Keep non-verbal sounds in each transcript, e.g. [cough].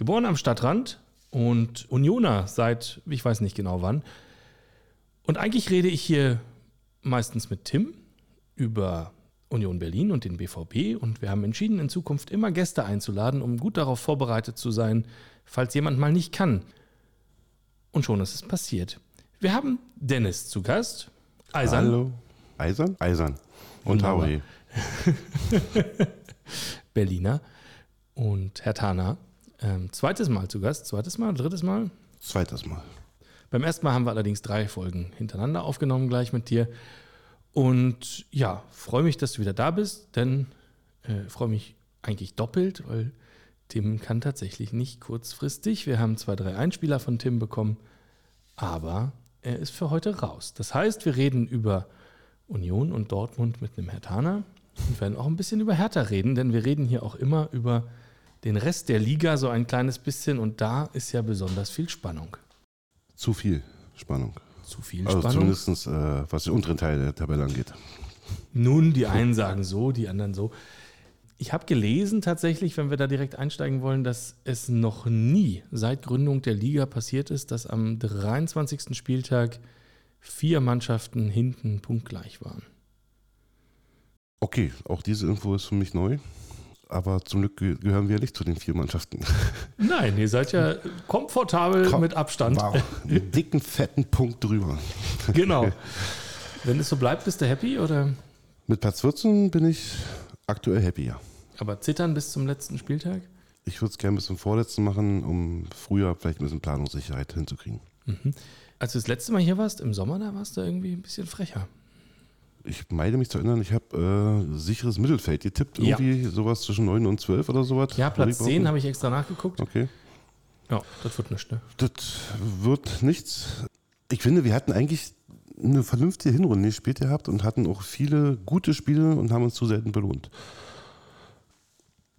geboren am Stadtrand und Unioner seit ich weiß nicht genau wann. Und eigentlich rede ich hier meistens mit Tim über Union Berlin und den BVB und wir haben entschieden, in Zukunft immer Gäste einzuladen, um gut darauf vorbereitet zu sein, falls jemand mal nicht kann. Und schon ist es passiert. Wir haben Dennis zu Gast. Eisern. Hallo. Eisern? Eisern. Und Howie. [laughs] Berliner. Und Herr Tana. Ähm, zweites Mal zu Gast. Zweites Mal, drittes Mal? Zweites Mal. Beim ersten Mal haben wir allerdings drei Folgen hintereinander aufgenommen, gleich mit dir. Und ja, freue mich, dass du wieder da bist, denn äh, freue mich eigentlich doppelt, weil Tim kann tatsächlich nicht kurzfristig. Wir haben zwei, drei Einspieler von Tim bekommen, aber er ist für heute raus. Das heißt, wir reden über Union und Dortmund mit einem Hertaner und werden auch ein bisschen über Hertha reden, denn wir reden hier auch immer über den Rest der Liga so ein kleines bisschen und da ist ja besonders viel Spannung. Zu viel Spannung. Zu viel also Spannung. Also zumindest äh, was den unteren Teil der Tabelle angeht. Nun, die einen sagen so, die anderen so. Ich habe gelesen tatsächlich, wenn wir da direkt einsteigen wollen, dass es noch nie seit Gründung der Liga passiert ist, dass am 23. Spieltag vier Mannschaften hinten punktgleich waren. Okay, auch diese Info ist für mich neu. Aber zum Glück gehören wir nicht zu den vier Mannschaften. [laughs] Nein, ihr seid ja komfortabel Komm, mit Abstand. Wow, einen [laughs] dicken, fetten Punkt drüber. Genau. [laughs] Wenn es so bleibt, bist du happy oder? Mit Platz 14 bin ich aktuell happy, ja. Aber zittern bis zum letzten Spieltag? Ich würde es gerne bis zum vorletzten machen, um früher vielleicht ein bisschen Planungssicherheit hinzukriegen. Mhm. Als du das letzte Mal hier warst, im Sommer, da warst du irgendwie ein bisschen frecher ich meine mich zu erinnern, ich habe äh, sicheres Mittelfeld getippt, irgendwie ja. sowas zwischen 9 und 12 oder sowas. Ja, Platz 10 habe ich extra nachgeguckt. Okay. Ja, das wird nichts, ne? Das wird nichts. Ich finde, wir hatten eigentlich eine vernünftige Hinrunde gespielt gehabt und hatten auch viele gute Spiele und haben uns zu selten belohnt.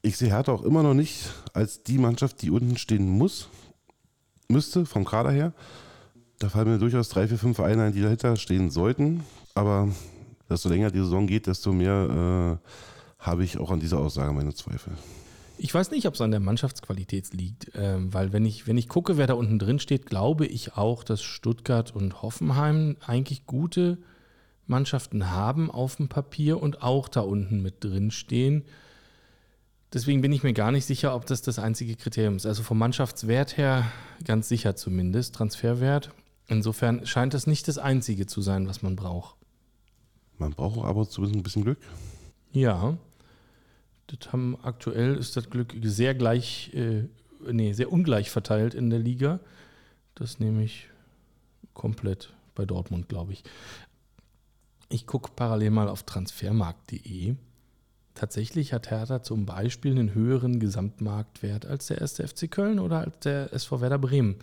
Ich sehe Hertha auch immer noch nicht als die Mannschaft, die unten stehen muss, müsste, vom Kader her. Da fallen mir durchaus drei, vier, fünf Vereine ein, die dahinter stehen sollten. Aber desto länger die Saison geht, desto mehr äh, habe ich auch an dieser Aussage meine Zweifel. Ich weiß nicht, ob es an der Mannschaftsqualität liegt, äh, weil wenn ich, wenn ich gucke, wer da unten drin steht, glaube ich auch, dass Stuttgart und Hoffenheim eigentlich gute Mannschaften haben auf dem Papier und auch da unten mit drin stehen. Deswegen bin ich mir gar nicht sicher, ob das das einzige Kriterium ist. Also vom Mannschaftswert her ganz sicher zumindest, Transferwert. Insofern scheint das nicht das einzige zu sein, was man braucht. Man braucht aber zumindest ein bisschen Glück. Ja. Das haben, aktuell ist das Glück sehr gleich, äh, nee, sehr ungleich verteilt in der Liga. Das nehme ich komplett bei Dortmund, glaube ich. Ich gucke parallel mal auf transfermarkt.de. Tatsächlich hat Hertha zum Beispiel einen höheren Gesamtmarktwert als der erste FC Köln oder als der SV Werder Bremen.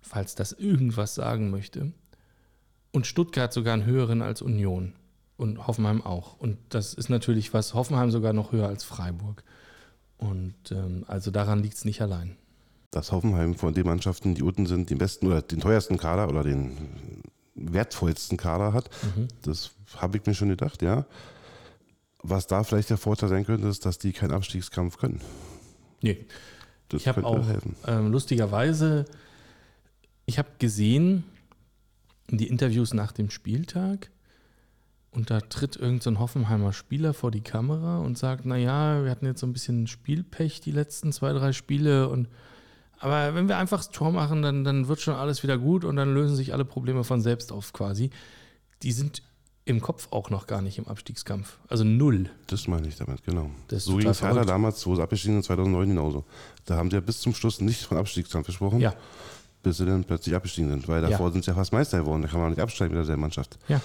Falls das irgendwas sagen möchte. Und Stuttgart sogar einen höheren als Union. Und Hoffenheim auch. Und das ist natürlich was, Hoffenheim sogar noch höher als Freiburg. Und ähm, also daran liegt es nicht allein. Dass Hoffenheim von den Mannschaften, die unten sind, den besten oder den teuersten Kader oder den wertvollsten Kader hat, mhm. das habe ich mir schon gedacht, ja. Was da vielleicht der Vorteil sein könnte, ist, dass die keinen Abstiegskampf können. Nee. Das ich habe auch ähm, lustigerweise, ich habe gesehen, die Interviews nach dem Spieltag und da tritt irgendein so Hoffenheimer Spieler vor die Kamera und sagt, naja, wir hatten jetzt so ein bisschen Spielpech die letzten zwei, drei Spiele und aber wenn wir einfach das Tor machen, dann, dann wird schon alles wieder gut und dann lösen sich alle Probleme von selbst auf quasi. Die sind im Kopf auch noch gar nicht im Abstiegskampf. Also null. Das meine ich damit, genau. so ging es Hertha damals, wo es abgestiegen ist, 2009 genauso. Da haben sie ja bis zum Schluss nicht von Abstiegskampf gesprochen. Ja bis sie dann plötzlich abgestiegen sind, weil davor ja. sind sie ja fast Meister geworden. Da kann man nicht absteigen mit derselben Mannschaft. Ja.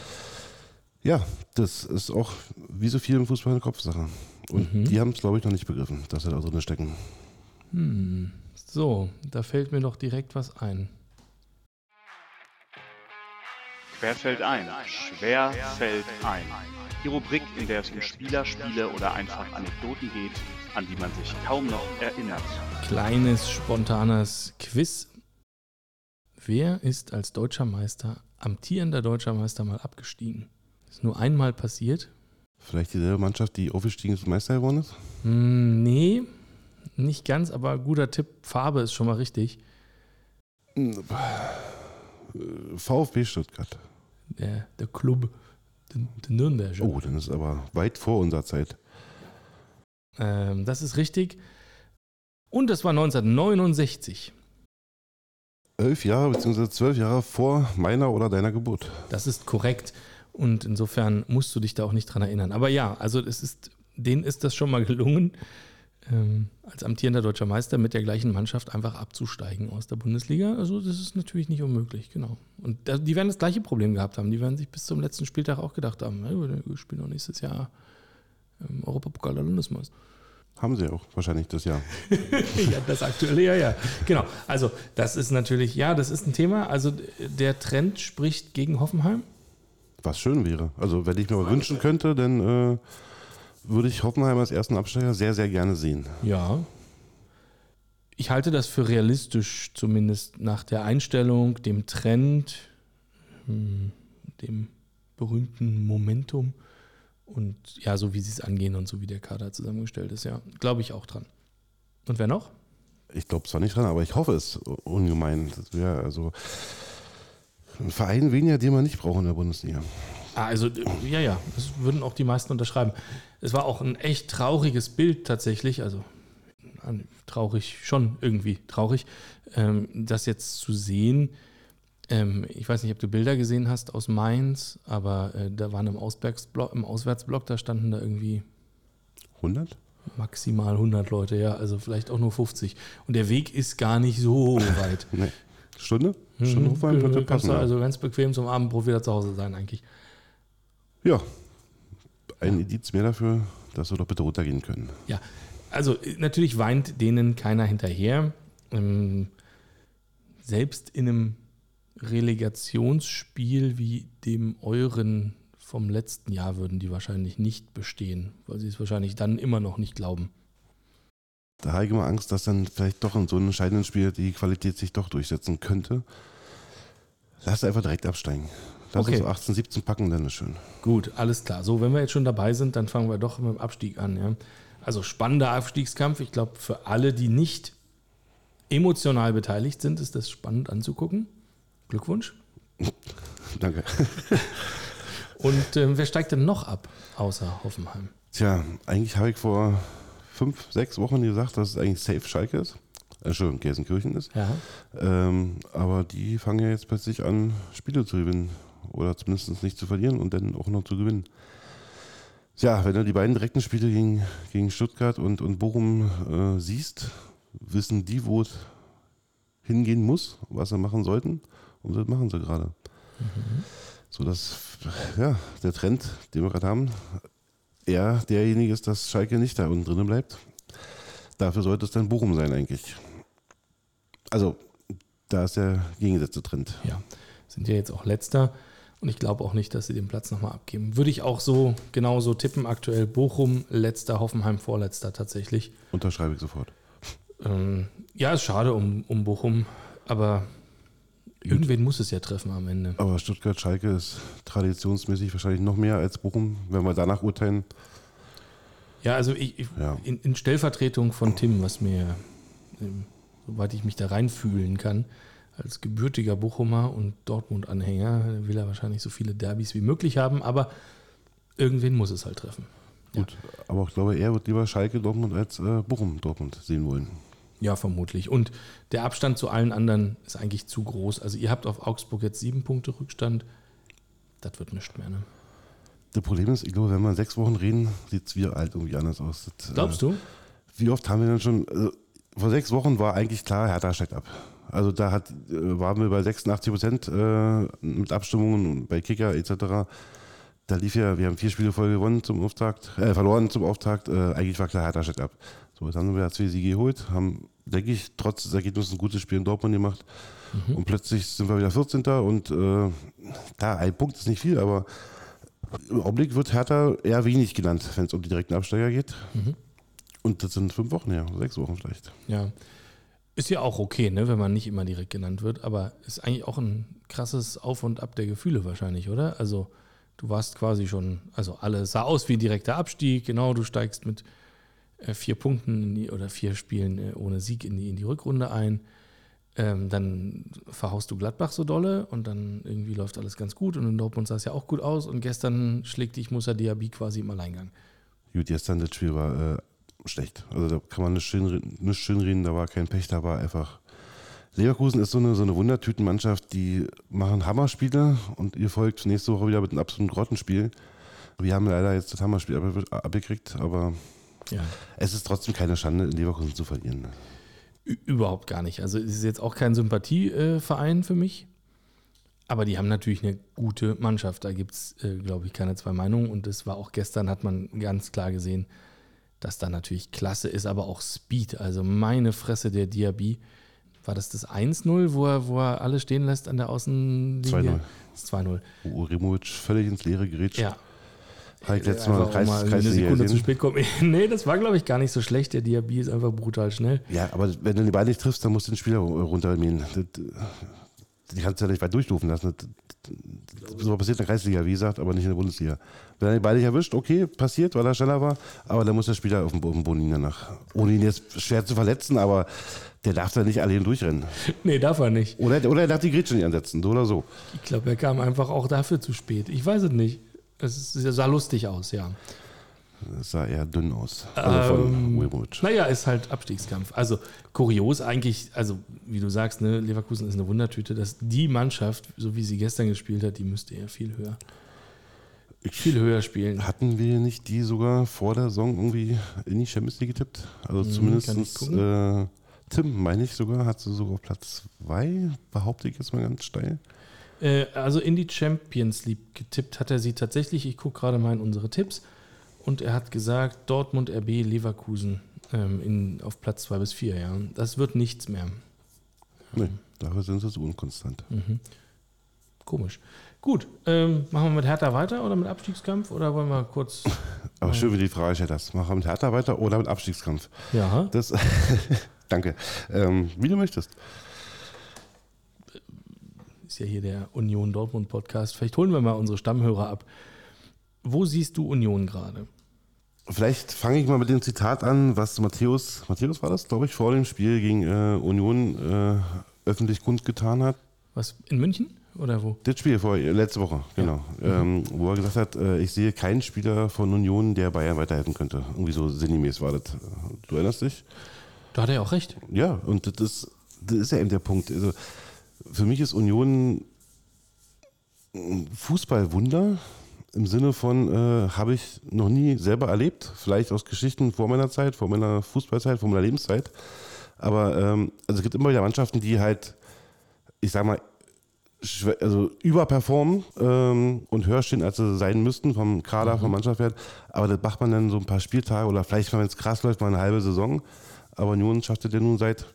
Ja, das ist auch wie so viel im Fußball eine Kopfsache. Und mhm. die haben es, glaube ich, noch nicht begriffen, dass sie da drin stecken. Hm. So, da fällt mir doch direkt was ein. Quer fällt ein, schwer fällt ein. Die Rubrik, in der es um Spieler, Spiele oder einfach Anekdoten geht, an die man sich kaum noch erinnert. Kleines, spontanes Quiz. Wer ist als deutscher Meister, amtierender deutscher Meister mal abgestiegen? Ist nur einmal passiert. Vielleicht dieselbe Mannschaft, die aufgestiegen ist und Meister geworden ist? Hm, nee, nicht ganz, aber guter Tipp. Farbe ist schon mal richtig. VfB Stuttgart. Der, der Club, der, der Nürnberger. Oh, dann ist aber weit vor unserer Zeit. Ähm, das ist richtig. Und das war 1969. Elf Jahre bzw. zwölf Jahre vor meiner oder deiner Geburt. Das ist korrekt. Und insofern musst du dich da auch nicht dran erinnern. Aber ja, also es ist, denen ist das schon mal gelungen, ähm, als amtierender deutscher Meister mit der gleichen Mannschaft einfach abzusteigen aus der Bundesliga. Also das ist natürlich nicht unmöglich, genau. Und die werden das gleiche Problem gehabt haben. Die werden sich bis zum letzten Spieltag auch gedacht haben, wir spielen noch nächstes Jahr ähm, Europapokal der Landesmeister. Haben sie auch wahrscheinlich das Jahr. [laughs] ja, das aktuelle, ja, ja. Genau. Also, das ist natürlich, ja, das ist ein Thema. Also, der Trend spricht gegen Hoffenheim. Was schön wäre. Also, wenn ich mir mal wünschen könnte, dann äh, würde ich Hoffenheim als ersten Absteiger sehr, sehr gerne sehen. Ja. Ich halte das für realistisch, zumindest nach der Einstellung, dem Trend, hm, dem berühmten Momentum. Und ja, so wie sie es angehen und so wie der Kader zusammengestellt ist, ja, glaube ich auch dran. Und wer noch? Ich glaube zwar nicht dran, aber ich hoffe es ungemein. Das wäre also ein Verein weniger, den wir nicht brauchen in der Bundesliga. Ah, also, ja, ja, das würden auch die meisten unterschreiben. Es war auch ein echt trauriges Bild tatsächlich, also traurig, schon irgendwie traurig, ähm, das jetzt zu sehen, ähm, ich weiß nicht, ob du Bilder gesehen hast aus Mainz, aber äh, da waren im, Ausbergsblock, im Auswärtsblock, da standen da irgendwie 100? Maximal 100 Leute, ja, also vielleicht auch nur 50. Und der Weg ist gar nicht so [laughs] weit. nee. Stunde? Stunde mhm, könnte passen. Also ganz bequem zum Abendbrot wieder zu Hause sein, eigentlich. Ja, ein Indiz mehr dafür, dass wir doch bitte runtergehen können. Ja, also natürlich weint denen keiner hinterher. Ähm, selbst in einem Relegationsspiel wie dem euren vom letzten Jahr würden die wahrscheinlich nicht bestehen, weil sie es wahrscheinlich dann immer noch nicht glauben. Da habe ich immer Angst, dass dann vielleicht doch in so einem entscheidenden Spiel die Qualität sich doch durchsetzen könnte. Lass einfach direkt absteigen. Lass okay. uns 18, 17 packen, dann ist schön. Gut, alles klar. So, wenn wir jetzt schon dabei sind, dann fangen wir doch mit dem Abstieg an. Ja? Also spannender Abstiegskampf. Ich glaube, für alle, die nicht emotional beteiligt sind, ist das spannend anzugucken. Glückwunsch. [laughs] Danke. [laughs] Und äh, wer steigt denn noch ab, außer Hoffenheim? Tja, eigentlich habe ich vor fünf, sechs Wochen gesagt, dass es eigentlich safe Schalke ist. Entschuldigung, Gelsenkirchen ist. Ja. Ähm, aber die fangen ja jetzt plötzlich an, Spiele zu gewinnen. Oder zumindest nicht zu verlieren und dann auch noch zu gewinnen. Ja, wenn du die beiden direkten Spiele gegen, gegen Stuttgart und, und Bochum äh, siehst, wissen die, wo es hingehen muss, was sie machen sollten. Und das machen sie gerade. Mhm. So dass, ja, der Trend, den wir gerade haben, eher derjenige ist, dass Schalke nicht da unten drinnen bleibt. Dafür sollte es dann Bochum sein, eigentlich. Also, da ist der gegengesetzte Trend. Ja, sind ja jetzt auch letzter. Und ich glaube auch nicht, dass sie den Platz nochmal abgeben. Würde ich auch so genauso tippen. Aktuell Bochum, letzter, Hoffenheim, vorletzter tatsächlich. Unterschreibe ich sofort. Ähm, ja, ist schade um, um Bochum, aber Irgendwen muss es ja treffen am Ende. Aber Stuttgart-Schalke ist traditionsmäßig wahrscheinlich noch mehr als Bochum, wenn wir danach urteilen. Ja, also ich, ich, ja. In, in, Stellvertretung von Tim, was mir, ähm, soweit ich mich da reinfühlen kann, als gebürtiger Bochumer und Dortmund-Anhänger, will er wahrscheinlich so viele Derbys wie möglich haben, aber irgendwen muss es halt treffen. Gut, ja. aber ich glaube, er wird lieber Schalke Dortmund als äh, Bochum Dortmund sehen wollen. Ja, vermutlich. Und der Abstand zu allen anderen ist eigentlich zu groß. Also ihr habt auf Augsburg jetzt sieben Punkte Rückstand. Das wird nichts mehr, ne? Das Problem ist, ich glaube, wenn wir sechs Wochen reden, sieht es wieder alt irgendwie anders aus. Das, Glaubst äh, du? Wie oft haben wir denn schon, also vor sechs Wochen war eigentlich klar, Hertha steigt ab. Also da hat, äh, waren wir bei 86 Prozent äh, mit Abstimmungen bei Kicker etc. Da lief ja, wir haben vier Spiele voll gewonnen zum Auftakt, äh, verloren zum Auftakt. Äh, eigentlich war klar, Hertha steigt ab. So, jetzt haben wir zwei Siege geholt, haben denke ich, trotz des Ergebnisses ein gutes Spiel in Dortmund gemacht. Mhm. Und plötzlich sind wir wieder 14. Und äh, da, ein Punkt ist nicht viel, aber im Augenblick wird Hertha eher wenig genannt, wenn es um die direkten Absteiger geht. Mhm. Und das sind fünf Wochen her, sechs Wochen vielleicht. Ja. Ist ja auch okay, ne, wenn man nicht immer direkt genannt wird, aber ist eigentlich auch ein krasses Auf und Ab der Gefühle wahrscheinlich, oder? Also du warst quasi schon, also alles sah aus wie ein direkter Abstieg, genau, du steigst mit vier Punkten die, oder vier Spielen äh, ohne Sieg in die, in die Rückrunde ein. Ähm, dann verhaust du Gladbach so dolle und dann irgendwie läuft alles ganz gut und in Dortmund sah es ja auch gut aus und gestern schlägt dich Musa Diaby quasi im Alleingang. Gut, gestern das Spiel war äh, schlecht. Also da kann man nicht schön, nicht schön reden, da war kein Pech, da war einfach. Leverkusen ist so eine, so eine Wundertütenmannschaft, die machen Hammerspiele und ihr folgt nächste Woche wieder mit einem absoluten Grottenspiel. Wir haben leider jetzt das Hammerspiel abgekriegt, aber ja. es ist trotzdem keine Schande, in Leverkusen zu verlieren. Überhaupt gar nicht. Also es ist jetzt auch kein Sympathieverein für mich. Aber die haben natürlich eine gute Mannschaft. Da gibt es, äh, glaube ich, keine zwei Meinungen. Und das war auch gestern, hat man ganz klar gesehen, dass da natürlich Klasse ist, aber auch Speed. Also meine Fresse, der Diaby. War das das 1-0, wo er, wo er alle stehen lässt an der Außenlinie? 2-0. Das 2-0. Wo Urimovic völlig ins Leere gerät. Ja. Habe ich letztes Mal, Kreis, mal eine Sekunde zu spät kommen. [laughs] nee, das war, glaube ich, gar nicht so schlecht. Der Diaby ist einfach brutal schnell. Ja, aber wenn du den Ball nicht triffst, dann musst du den Spieler runtermähen. Die kannst du ja nicht weit durchstufen lassen. So passiert in der Kreisliga, wie gesagt, aber nicht in der Bundesliga. Wenn er den Ball nicht erwischt, okay, passiert, weil er schneller war, aber dann muss der Spieler auf dem, auf dem Boden liegen danach. Ohne ihn jetzt schwer zu verletzen, aber der darf da nicht allein durchrennen. [laughs] Nee, darf er nicht. Oder, oder er darf die Grätsche nicht ansetzen, so oder so. Ich glaube, er kam einfach auch dafür zu spät. Ich weiß es nicht. Es sah lustig aus, ja. Es sah eher dünn aus. Also ähm, naja, ist halt Abstiegskampf. Also kurios eigentlich, also wie du sagst, ne, Leverkusen ist eine Wundertüte, dass die Mannschaft, so wie sie gestern gespielt hat, die müsste eher viel höher, viel höher spielen. Hatten wir nicht die sogar vor der Saison irgendwie in die Champions League getippt? Also hm, zumindest äh, Tim, meine ich sogar, hat sie sogar auf Platz 2, behaupte ich jetzt mal ganz steil. Äh, also in die Champions League getippt hat er sie tatsächlich. Ich gucke gerade mal in unsere Tipps. Und er hat gesagt, Dortmund, RB, Leverkusen ähm, in, auf Platz 2 bis 4. Ja. Das wird nichts mehr. Nee, dafür sind sie so unkonstant. Mhm. Komisch. Gut, ähm, machen wir mit Hertha weiter oder mit Abstiegskampf oder wollen wir kurz. [laughs] Aber schön, wie die Frage stellt das. Machen wir mit Hertha weiter oder mit Abstiegskampf? Ja. Das, [laughs] danke. Ähm, wie du möchtest ist ja hier der Union Dortmund Podcast. Vielleicht holen wir mal unsere Stammhörer ab. Wo siehst du Union gerade? Vielleicht fange ich mal mit dem Zitat an, was Matthäus, Matthäus war das, glaube ich, vor dem Spiel gegen äh, Union äh, öffentlich kundgetan hat. Was, in München oder wo? Das Spiel vor, letzte Woche, genau. Ja. Mhm. Ähm, wo er gesagt hat, äh, ich sehe keinen Spieler von Union, der Bayern weiterhelfen könnte. Irgendwie so sinngemäß war das. Du erinnerst dich? Da hat er auch recht. Ja, und das ist, das ist ja eben der Punkt. Also, für mich ist Union ein Fußballwunder im Sinne von, äh, habe ich noch nie selber erlebt, vielleicht aus Geschichten vor meiner Zeit, vor meiner Fußballzeit, vor meiner Lebenszeit. Aber ähm, also es gibt immer wieder Mannschaften, die halt, ich sag mal, also überperformen ähm, und höher stehen, als sie sein müssten vom Kader, mhm. vom Mannschaftswert. Aber das macht man dann so ein paar Spieltage oder vielleicht, wenn es krass läuft, mal eine halbe Saison. Aber Union schafft es ja nun seit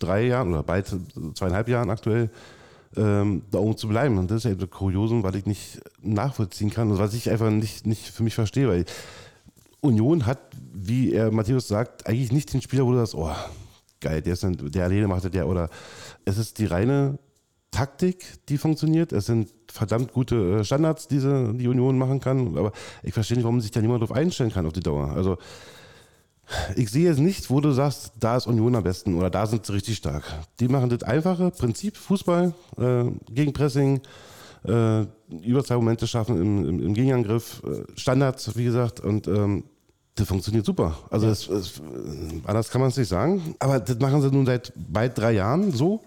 drei Jahren oder bald zweieinhalb Jahren aktuell ähm, da oben zu bleiben. Und das ist ja etwas Kuriosum, weil ich nicht nachvollziehen kann und was ich einfach nicht, nicht für mich verstehe, weil Union hat, wie er Matthäus sagt, eigentlich nicht den Spieler, wo du sagst, oh, geil, der, ist dann, der alleine macht das ja, oder es ist die reine Taktik, die funktioniert. Es sind verdammt gute äh, Standards, die die Union machen kann, aber ich verstehe nicht, warum sich da niemand drauf einstellen kann auf die Dauer. Also ich sehe jetzt nicht, wo du sagst, da ist Union am besten oder da sind sie richtig stark. Die machen das einfache Prinzip, Fußball, äh, Gegenpressing, äh, Überzahlmomente schaffen im, im, im Gegenangriff, äh, Standards, wie gesagt, und ähm, das funktioniert super. Also es, es, anders kann man es nicht sagen. Aber das machen sie nun seit bald drei Jahren so.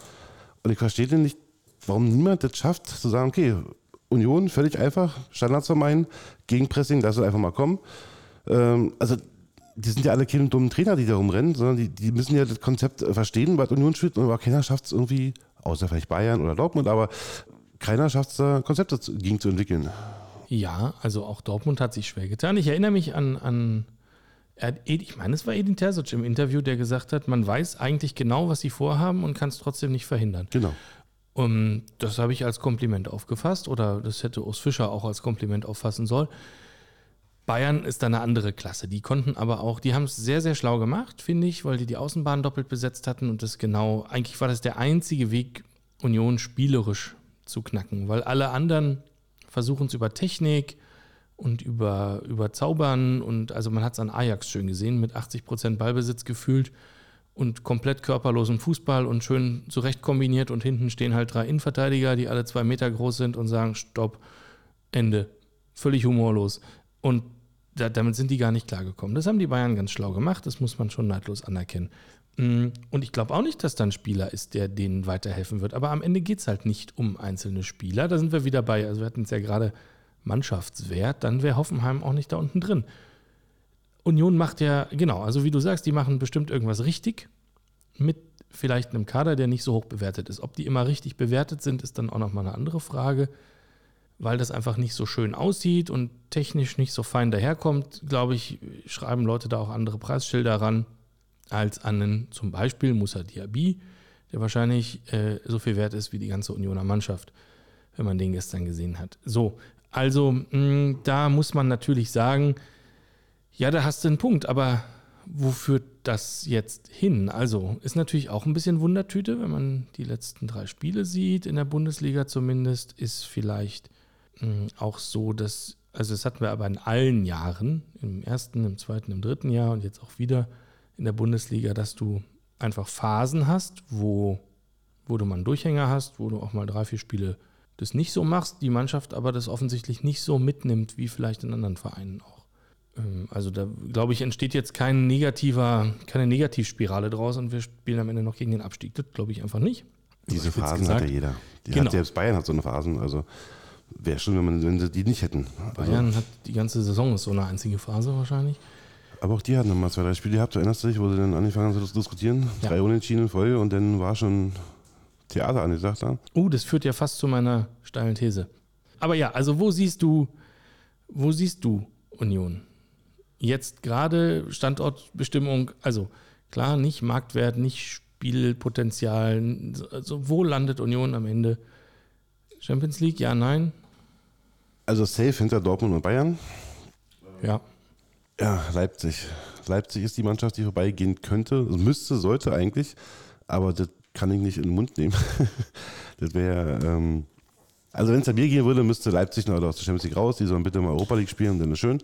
Und ich verstehe nicht, warum niemand das schafft, zu sagen, okay, Union, völlig einfach, Standards vermeiden, Gegenpressing, lass es einfach mal kommen. Ähm, also die sind ja alle keine dummen Trainer, die da rumrennen, sondern die, die müssen ja das Konzept äh, verstehen, was Union spielt. Aber keiner schafft es irgendwie, außer vielleicht Bayern oder Dortmund, aber keiner schafft es da Konzepte gegen zu entwickeln. Ja, also auch Dortmund hat sich schwer getan. Ich erinnere mich an, an ich meine, es war Edin Terzic im Interview, der gesagt hat, man weiß eigentlich genau, was sie vorhaben und kann es trotzdem nicht verhindern. Genau. Und das habe ich als Kompliment aufgefasst oder das hätte Urs Fischer auch als Kompliment auffassen sollen. Bayern ist da eine andere Klasse. Die konnten aber auch, die haben es sehr, sehr schlau gemacht, finde ich, weil die die Außenbahn doppelt besetzt hatten und das genau, eigentlich war das der einzige Weg, Union spielerisch zu knacken, weil alle anderen versuchen es über Technik und über, über Zaubern und also man hat es an Ajax schön gesehen, mit 80 Prozent Ballbesitz gefühlt und komplett körperlosem Fußball und schön zurecht kombiniert und hinten stehen halt drei Innenverteidiger, die alle zwei Meter groß sind und sagen, stopp, Ende. Völlig humorlos. Und da, damit sind die gar nicht klargekommen. Das haben die Bayern ganz schlau gemacht, das muss man schon neidlos anerkennen. Mm, und ich glaube auch nicht, dass da ein Spieler ist, der denen weiterhelfen wird. Aber am Ende geht es halt nicht um einzelne Spieler. Da sind wir wieder bei, also wir hatten es ja gerade Mannschaftswert, dann wäre Hoffenheim auch nicht da unten drin. Union macht ja, genau, also wie du sagst, die machen bestimmt irgendwas richtig mit vielleicht einem Kader, der nicht so hoch bewertet ist. Ob die immer richtig bewertet sind, ist dann auch nochmal eine andere Frage weil das einfach nicht so schön aussieht und technisch nicht so fein daherkommt, glaube ich, schreiben Leute da auch andere Preisschilder ran als an einen zum Beispiel Musa Diaby, der wahrscheinlich äh, so viel wert ist wie die ganze Unioner Mannschaft, wenn man den gestern gesehen hat. So, also mh, da muss man natürlich sagen, ja, da hast du einen Punkt, aber wo führt das jetzt hin? Also ist natürlich auch ein bisschen Wundertüte, wenn man die letzten drei Spiele sieht, in der Bundesliga zumindest, ist vielleicht auch so, dass, also das hatten wir aber in allen Jahren, im ersten, im zweiten, im dritten Jahr und jetzt auch wieder in der Bundesliga, dass du einfach Phasen hast, wo, wo du mal einen Durchhänger hast, wo du auch mal drei, vier Spiele das nicht so machst, die Mannschaft aber das offensichtlich nicht so mitnimmt, wie vielleicht in anderen Vereinen auch. Ähm, also da, glaube ich, entsteht jetzt kein negativer, keine Negativspirale draus und wir spielen am Ende noch gegen den Abstieg. Das glaube ich einfach nicht. Diese Phasen hat ja jeder. Die genau. hat, selbst Bayern hat so eine Phasen. Also Wäre schon, wenn, man, wenn sie die nicht hätten. Bayern also, hat die ganze Saison ist so eine einzige Phase wahrscheinlich. Aber auch die hatten nochmal zwei, drei Spiele gehabt. Du erinnerst dich, wo sie dann angefangen haben zu diskutieren. Ja. Drei Unentschieden in Folge und dann war schon Theater angesagt. Ja? Uh, das führt ja fast zu meiner steilen These. Aber ja, also wo siehst du, wo siehst du Union? Jetzt gerade Standortbestimmung, also klar, nicht Marktwert, nicht Spielpotenzial. Also wo landet Union am Ende? Champions League, ja, nein? Also safe hinter Dortmund und Bayern. Ja. Ja, Leipzig. Leipzig ist die Mannschaft, die vorbeigehen könnte. Also müsste, sollte eigentlich. Aber das kann ich nicht in den Mund nehmen. [laughs] das wäre. Ähm, also, wenn es an mir gehen würde, müsste Leipzig noch aus der Champions League raus. Die sollen bitte mal Europa League spielen, dann ist schön.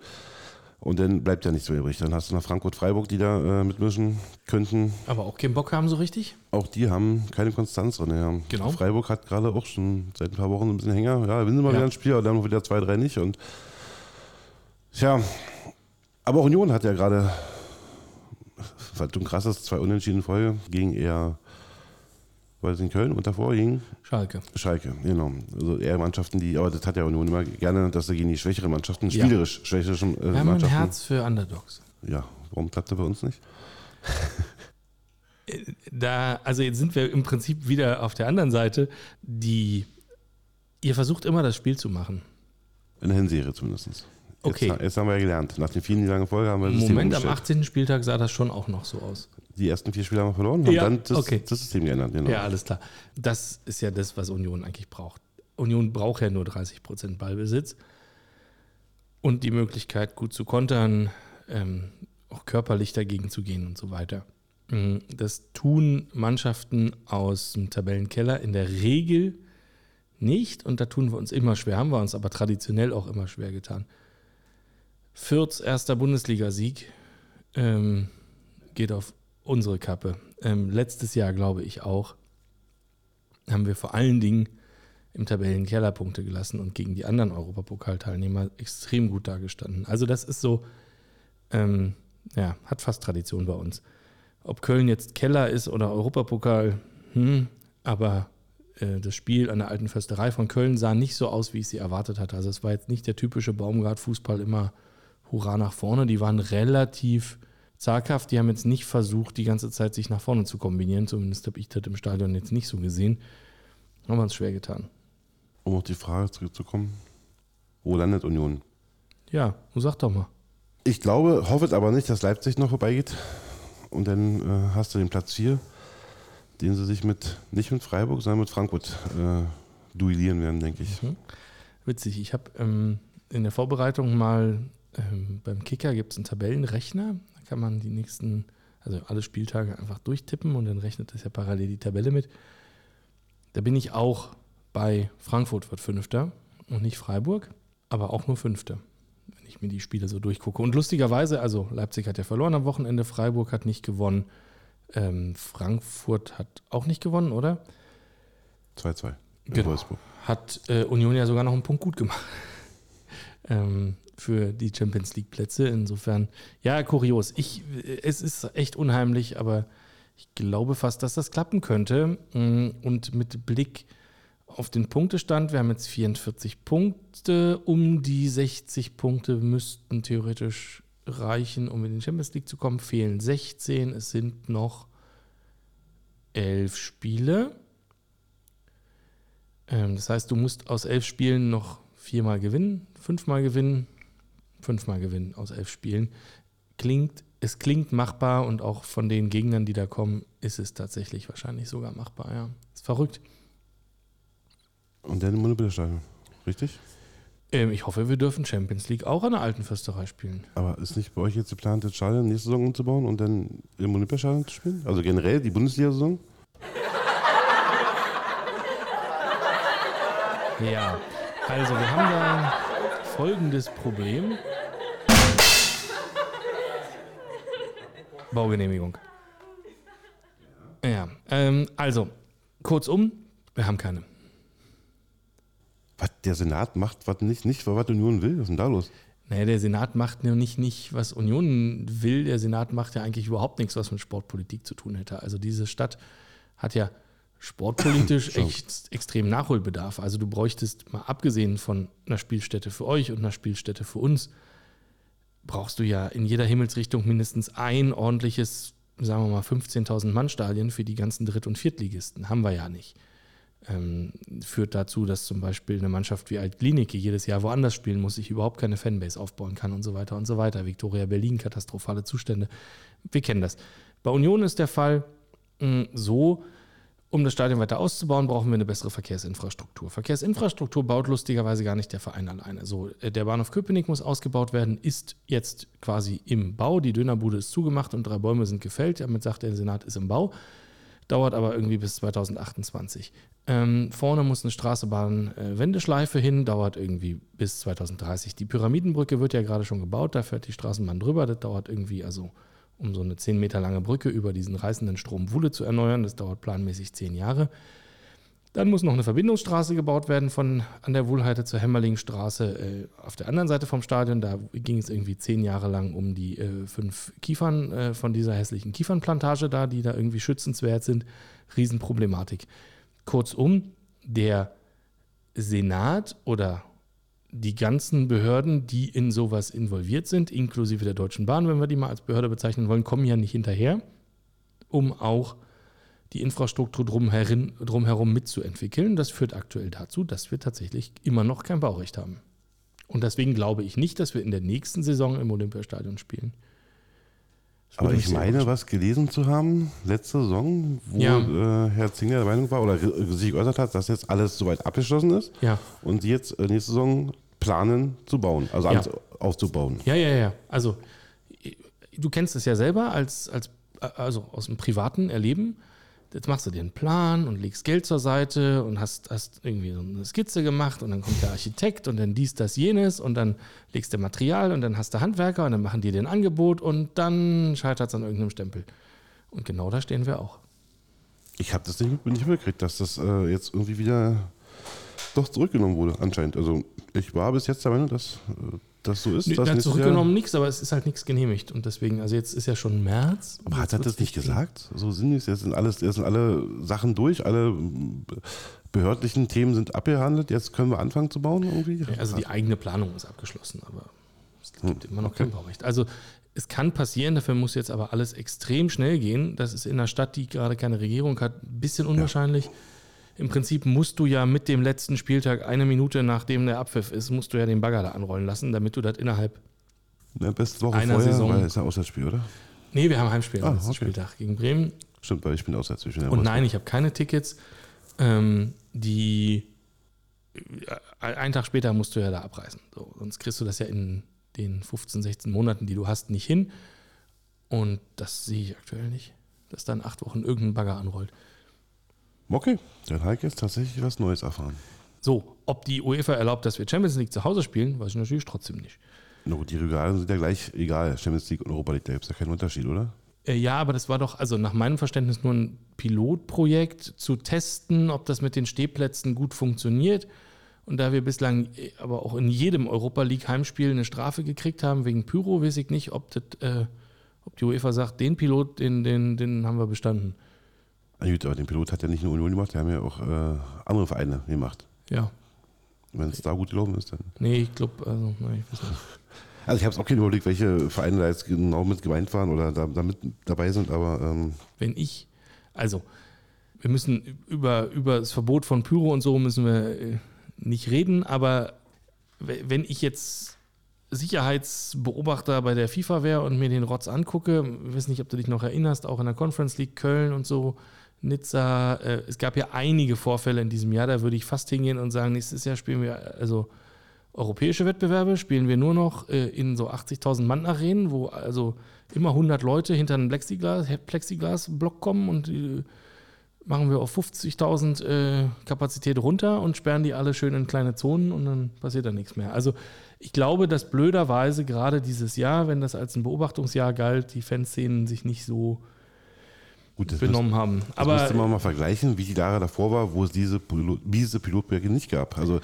Und dann bleibt ja nichts mehr übrig. Dann hast du noch Frankfurt-Freiburg, die da äh, mitmischen könnten. Aber auch keinen Bock haben so richtig? Auch die haben keine Konstanz drin. Ja. Genau. Freiburg hat gerade auch schon seit ein paar Wochen ein bisschen Hänger. Ja, gewinnen sie mal ja. wieder ein Spiel, aber dann wieder zwei, drei nicht. Und tja, aber auch Union hat ja gerade, was du krasses, zwei Unentschieden Folge gegen eher weil es in Köln und davor ging? Schalke. Schalke, genau. Also eher Mannschaften, die, aber das hat ja Union immer gerne, dass sie gegen die schwächeren Mannschaften, spielerisch ja. schwächere äh, Wir haben ein Herz für Underdogs. Ja, warum klappt das bei uns nicht? [laughs] Da, also jetzt sind wir im Prinzip wieder auf der anderen Seite, die ihr versucht immer das Spiel zu machen. In der Hinserie zumindest. Okay. Jetzt, jetzt, haben wir ja gelernt. Nach den vielen langen Folgen haben wir das Moment, am 18. Spieltag sah das schon auch noch so aus die ersten vier Spiele haben wir verloren, haben ja, dann das, okay. das System geändert. Genau. Ja, alles klar. Das ist ja das, was Union eigentlich braucht. Union braucht ja nur 30 Prozent Ballbesitz und die Möglichkeit, gut zu kontern, ähm, auch körperlich dagegen zu gehen und so weiter. Mm, das tun Mannschaften aus dem Tabellenkeller in der Regel nicht und da tun wir uns immer schwer, haben wir uns aber traditionell auch immer schwer getan. Fürths erster Bundesligasieg ähm, geht auf unsere Kappe. Ähm, letztes Jahr, glaube ich auch, haben wir vor allen Dingen im Tabellenkeller Punkte gelassen und gegen die anderen Europapokalteilnehmer extrem gut dargestanden. Also das ist so, ähm, ja, hat fast Tradition bei uns. Ob Köln jetzt Keller ist oder Europapokal, hm, aber äh, das Spiel an der alten Försterei von Köln sah nicht so aus, wie ich sie erwartet hatte. Also es war jetzt nicht der typische Baumgart-Fußball immer Hurra nach vorne. Die waren relativ zaghaft. Die haben jetzt nicht versucht, die ganze Zeit sich nach vorne zu kombinieren. Zumindest habe ich das im Stadion jetzt nicht so gesehen. Haben wir uns schwer getan. Um auf die Frage zurückzukommen, wo landet Union? Ja, sag doch mal. Ich glaube, hoffe aber nicht, dass Leipzig noch vorbeigeht. Und dann äh, hast du den Platz 4, den sie sich mit, nicht mit Freiburg, sondern mit Frankfurt äh, duellieren werden, denke ich. Mhm. Witzig, ich habe ähm, in der Vorbereitung mal ähm, beim Kicker gibt es einen Tabellenrechner. Kann man die nächsten, also alle Spieltage einfach durchtippen und dann rechnet das ja parallel die Tabelle mit. Da bin ich auch bei Frankfurt wird Fünfter und nicht Freiburg, aber auch nur Fünfter, wenn ich mir die Spiele so durchgucke. Und lustigerweise, also Leipzig hat ja verloren am Wochenende, Freiburg hat nicht gewonnen, ähm, Frankfurt hat auch nicht gewonnen, oder? 2-2 in genau. Wolfsburg. Hat äh, Union ja sogar noch einen Punkt gut gemacht. [laughs] ähm, für die Champions League Plätze. Insofern, ja, kurios. Ich, es ist echt unheimlich, aber ich glaube fast, dass das klappen könnte. Mm, und mit Blick auf den Punktestand, wir haben jetzt 44 Punkte, um die 60 Punkte müssten theoretisch reichen, um in die Champions League zu kommen. Fehlen 16, es sind noch 11 Spiele. Ähm, das heißt, du musst aus 11 Spielen noch viermal gewinnen, fünfmal gewinnen, fünfmal gewinnen aus elf Spielen. Klingt, es klingt machbar und auch von den Gegnern, die da kommen, ist es tatsächlich wahrscheinlich sogar machbar, ja. Ist verrückt. Und dann im Olympiastadion, richtig? Ähm, ich hoffe, wir dürfen Champions League auch an der alten Fürsterei spielen. Aber ist nicht bei euch jetzt geplant, das Stadion nächste Saison umzubauen und dann im Olympiastadion zu spielen? Also generell die Bundesliga-Saison? Ja, also wir haben da folgendes Problem. Baugenehmigung. Ja, ähm, also, kurzum, wir haben keine. Was der Senat macht, was nicht, nicht was Union will, was ist denn da los? Naja, der Senat macht ja nicht, nicht, was Union will. Der Senat macht ja eigentlich überhaupt nichts, was mit Sportpolitik zu tun hätte. Also diese Stadt hat ja sportpolitisch [clears throat] echt extrem Nachholbedarf. Also du bräuchtest mal abgesehen von einer Spielstätte für euch und einer Spielstätte für uns, brauchst du ja in jeder Himmelsrichtung mindestens ein ordentliches, sagen wir mal 15.000 Mann Stadien für die ganzen Dritt- und Viertligisten. Haben wir ja nicht. Ähm, führt dazu, dass zum Beispiel eine Mannschaft wie Altklinike jedes Jahr woanders spielen muss, sich überhaupt keine Fanbase aufbauen kann und so weiter und so weiter. Viktoria Berlin, katastrophale Zustände. Wir kennen das. Bei Union ist der Fall mh, so, um das Stadion weiter auszubauen, brauchen wir eine bessere Verkehrsinfrastruktur. Verkehrsinfrastruktur baut lustigerweise gar nicht der Verein alleine. So, äh, der Bahnhof Köpenick muss ausgebaut werden, ist jetzt quasi im Bau. Die Dönerbude ist zugemacht und drei Bäume sind gefällt. Damit sagt der Senat, ist im Bau. Dauert aber irgendwie bis 2028. Ähm, vorne muss eine Straßenbahn-Wendeschleife äh, hin, dauert irgendwie bis 2030. Die Pyramidenbrücke wird ja gerade schon gebaut, da fährt die Straßenbahn drüber. Das dauert irgendwie, also um so eine 10 Meter lange Brücke über diesen reißenden Strom Wuhle zu erneuern. Das dauert planmäßig 10 Jahre. Dann muss noch eine Verbindungsstraße gebaut werden von an der Wohlheite zur Hämmerlingstraße äh, auf der anderen Seite vom Stadion. Da ging es irgendwie zehn Jahre lang um die äh, fünf Kiefern äh, von dieser hässlichen Kiefernplantage da, die da irgendwie schützenswert sind. Riesenproblematik. Kurzum, der Senat oder die ganzen Behörden, die in sowas involviert sind, inklusive der Deutschen Bahn, wenn wir die mal als Behörde bezeichnen wollen, kommen ja nicht hinterher, um auch die Infrastruktur drumherin, drumherum mitzuentwickeln. Das führt aktuell dazu, dass wir tatsächlich immer noch kein Baurecht haben. Und deswegen glaube ich nicht, dass wir in der nächsten Saison im Olympiastadion spielen. Aber ich meine, was gelesen zu haben, letzte Saison, wo ja. äh, Herr Zinger der Meinung war oder sich geäußert hat, dass jetzt alles soweit abgeschlossen ist ja. und sie jetzt äh, nächste Saison planen zu bauen, also ja. aufzubauen. Ja, ja, ja. Also du kennst es ja selber als, als also aus dem privaten Erleben jetzt machst du dir einen Plan und legst Geld zur Seite und hast, hast irgendwie so eine Skizze gemacht und dann kommt der Architekt und dann dies, das, jenes und dann legst du Material und dann hast du Handwerker und dann machen die dir ein Angebot und dann scheitert es an irgendeinem Stempel. Und genau da stehen wir auch. Ich habe das nicht, nicht mitgekriegt, dass das äh, jetzt irgendwie wieder doch zurückgenommen wurde, anscheinend. Also ich war bis jetzt der Meinung, dass äh, das so ist. Nee, das zurückgenommen nichts, aber es ist halt nichts genehmigt. Und deswegen, also jetzt ist ja schon März. Aber hat er das nicht gesagt? So sind es, jetzt sind alles, jetzt sind alle Sachen durch, alle behördlichen Themen sind abgehandelt, jetzt können wir anfangen zu bauen irgendwie? also die eigene Planung ist abgeschlossen, aber es gibt hm. immer noch okay. kein Baurecht. Also es kann passieren, dafür muss jetzt aber alles extrem schnell gehen. Das ist in einer Stadt, die gerade keine Regierung hat, ein bisschen unwahrscheinlich. Ja im Prinzip musst du ja mit dem letzten Spieltag, eine Minute nachdem der Abpfiff ist, musst du ja den Bagger da anrollen lassen, damit du das innerhalb Na, beste Woche Einer vorher, Saison. weil ist ein Auswärtsspiel, oder? Nee, wir haben Heimspiel am Ah, letzten okay. Spieltag gegen Bremen. Stimmt, weil ich bin auswärts. Ich bin Und nein, ich habe keine Tickets. Ähm, die äh, einen Tag später musst du ja da abreisen. So, sonst kriegst du das ja in den 15, 16 Monaten, die du hast, nicht hin. Und das sehe ich aktuell nicht, dass dann acht Wochen irgendein Bagger anrollt. Okay, dann habe ich jetzt tatsächlich was Neues erfahren. So, ob die UEFA erlaubt, dass wir Champions League zu Hause spielen, weiß ich natürlich trotzdem nicht. Gut, die Regale sind ja gleich egal. Champions League und Europa League, da gibt es ja keinen Unterschied, oder? Äh, Ja, aber das war doch, also nach meinem Verständnis nur ein Pilotprojekt zu testen, ob das mit den Stehplätzen gut funktioniert. Und da wir bislang äh, aber auch in jedem Europa League Heimspiel eine Strafe gekriegt haben wegen Pyro, weiß ich nicht, ob, das, äh, ob die UEFA sagt, den Pilot, den, den, den haben wir bestanden. Ah, gut, aber den Pilot hat ja nicht nur Union gemacht, der haben ja auch äh, andere Vereine gemacht. Ja, Wenn es da gut gelaufen ist, dann. nee, ich glaube, also, nein, ich weiß nicht. [laughs] Also ich habe es auch keinen Überblick, welche Vereine da jetzt genau mit gemeint waren oder da, da mit dabei sind, aber ähm, wenn ich, also wir müssen über, über das Verbot von Pyro und so müssen wir äh, nicht reden, aber we- wenn ich jetzt Sicherheitsbeobachter bei der FIFA wäre und mir den Rotz angucke, ich weiß nicht, ob du dich noch erinnerst, auch in der Conference League Köln und so, Nizza, äh, es gab ja einige Vorfälle in diesem Jahr, da würde ich fast hingehen und sagen, nächstes Jahr spielen wir, also europäische Wettbewerbe spielen wir nur noch äh, in so 80.000 Mann Arenen, wo also immer 100 Leute hinter einen Plexiglas, Plexiglasblock kommen und äh, machen wir auf 50.000 äh, Kapazität runter und sperren die alle schön in kleine Zonen und dann passiert da nichts mehr. Also ich glaube, dass blöderweise gerade dieses Jahr, wenn das als ein Beobachtungsjahr galt, die Fanszenen sich nicht so gut, das benommen haben. müsste, das Aber müsste man mal vergleichen, wie die Jahre davor war, wo es diese, Pilot, diese Pilotprojekte nicht gab. Also äh,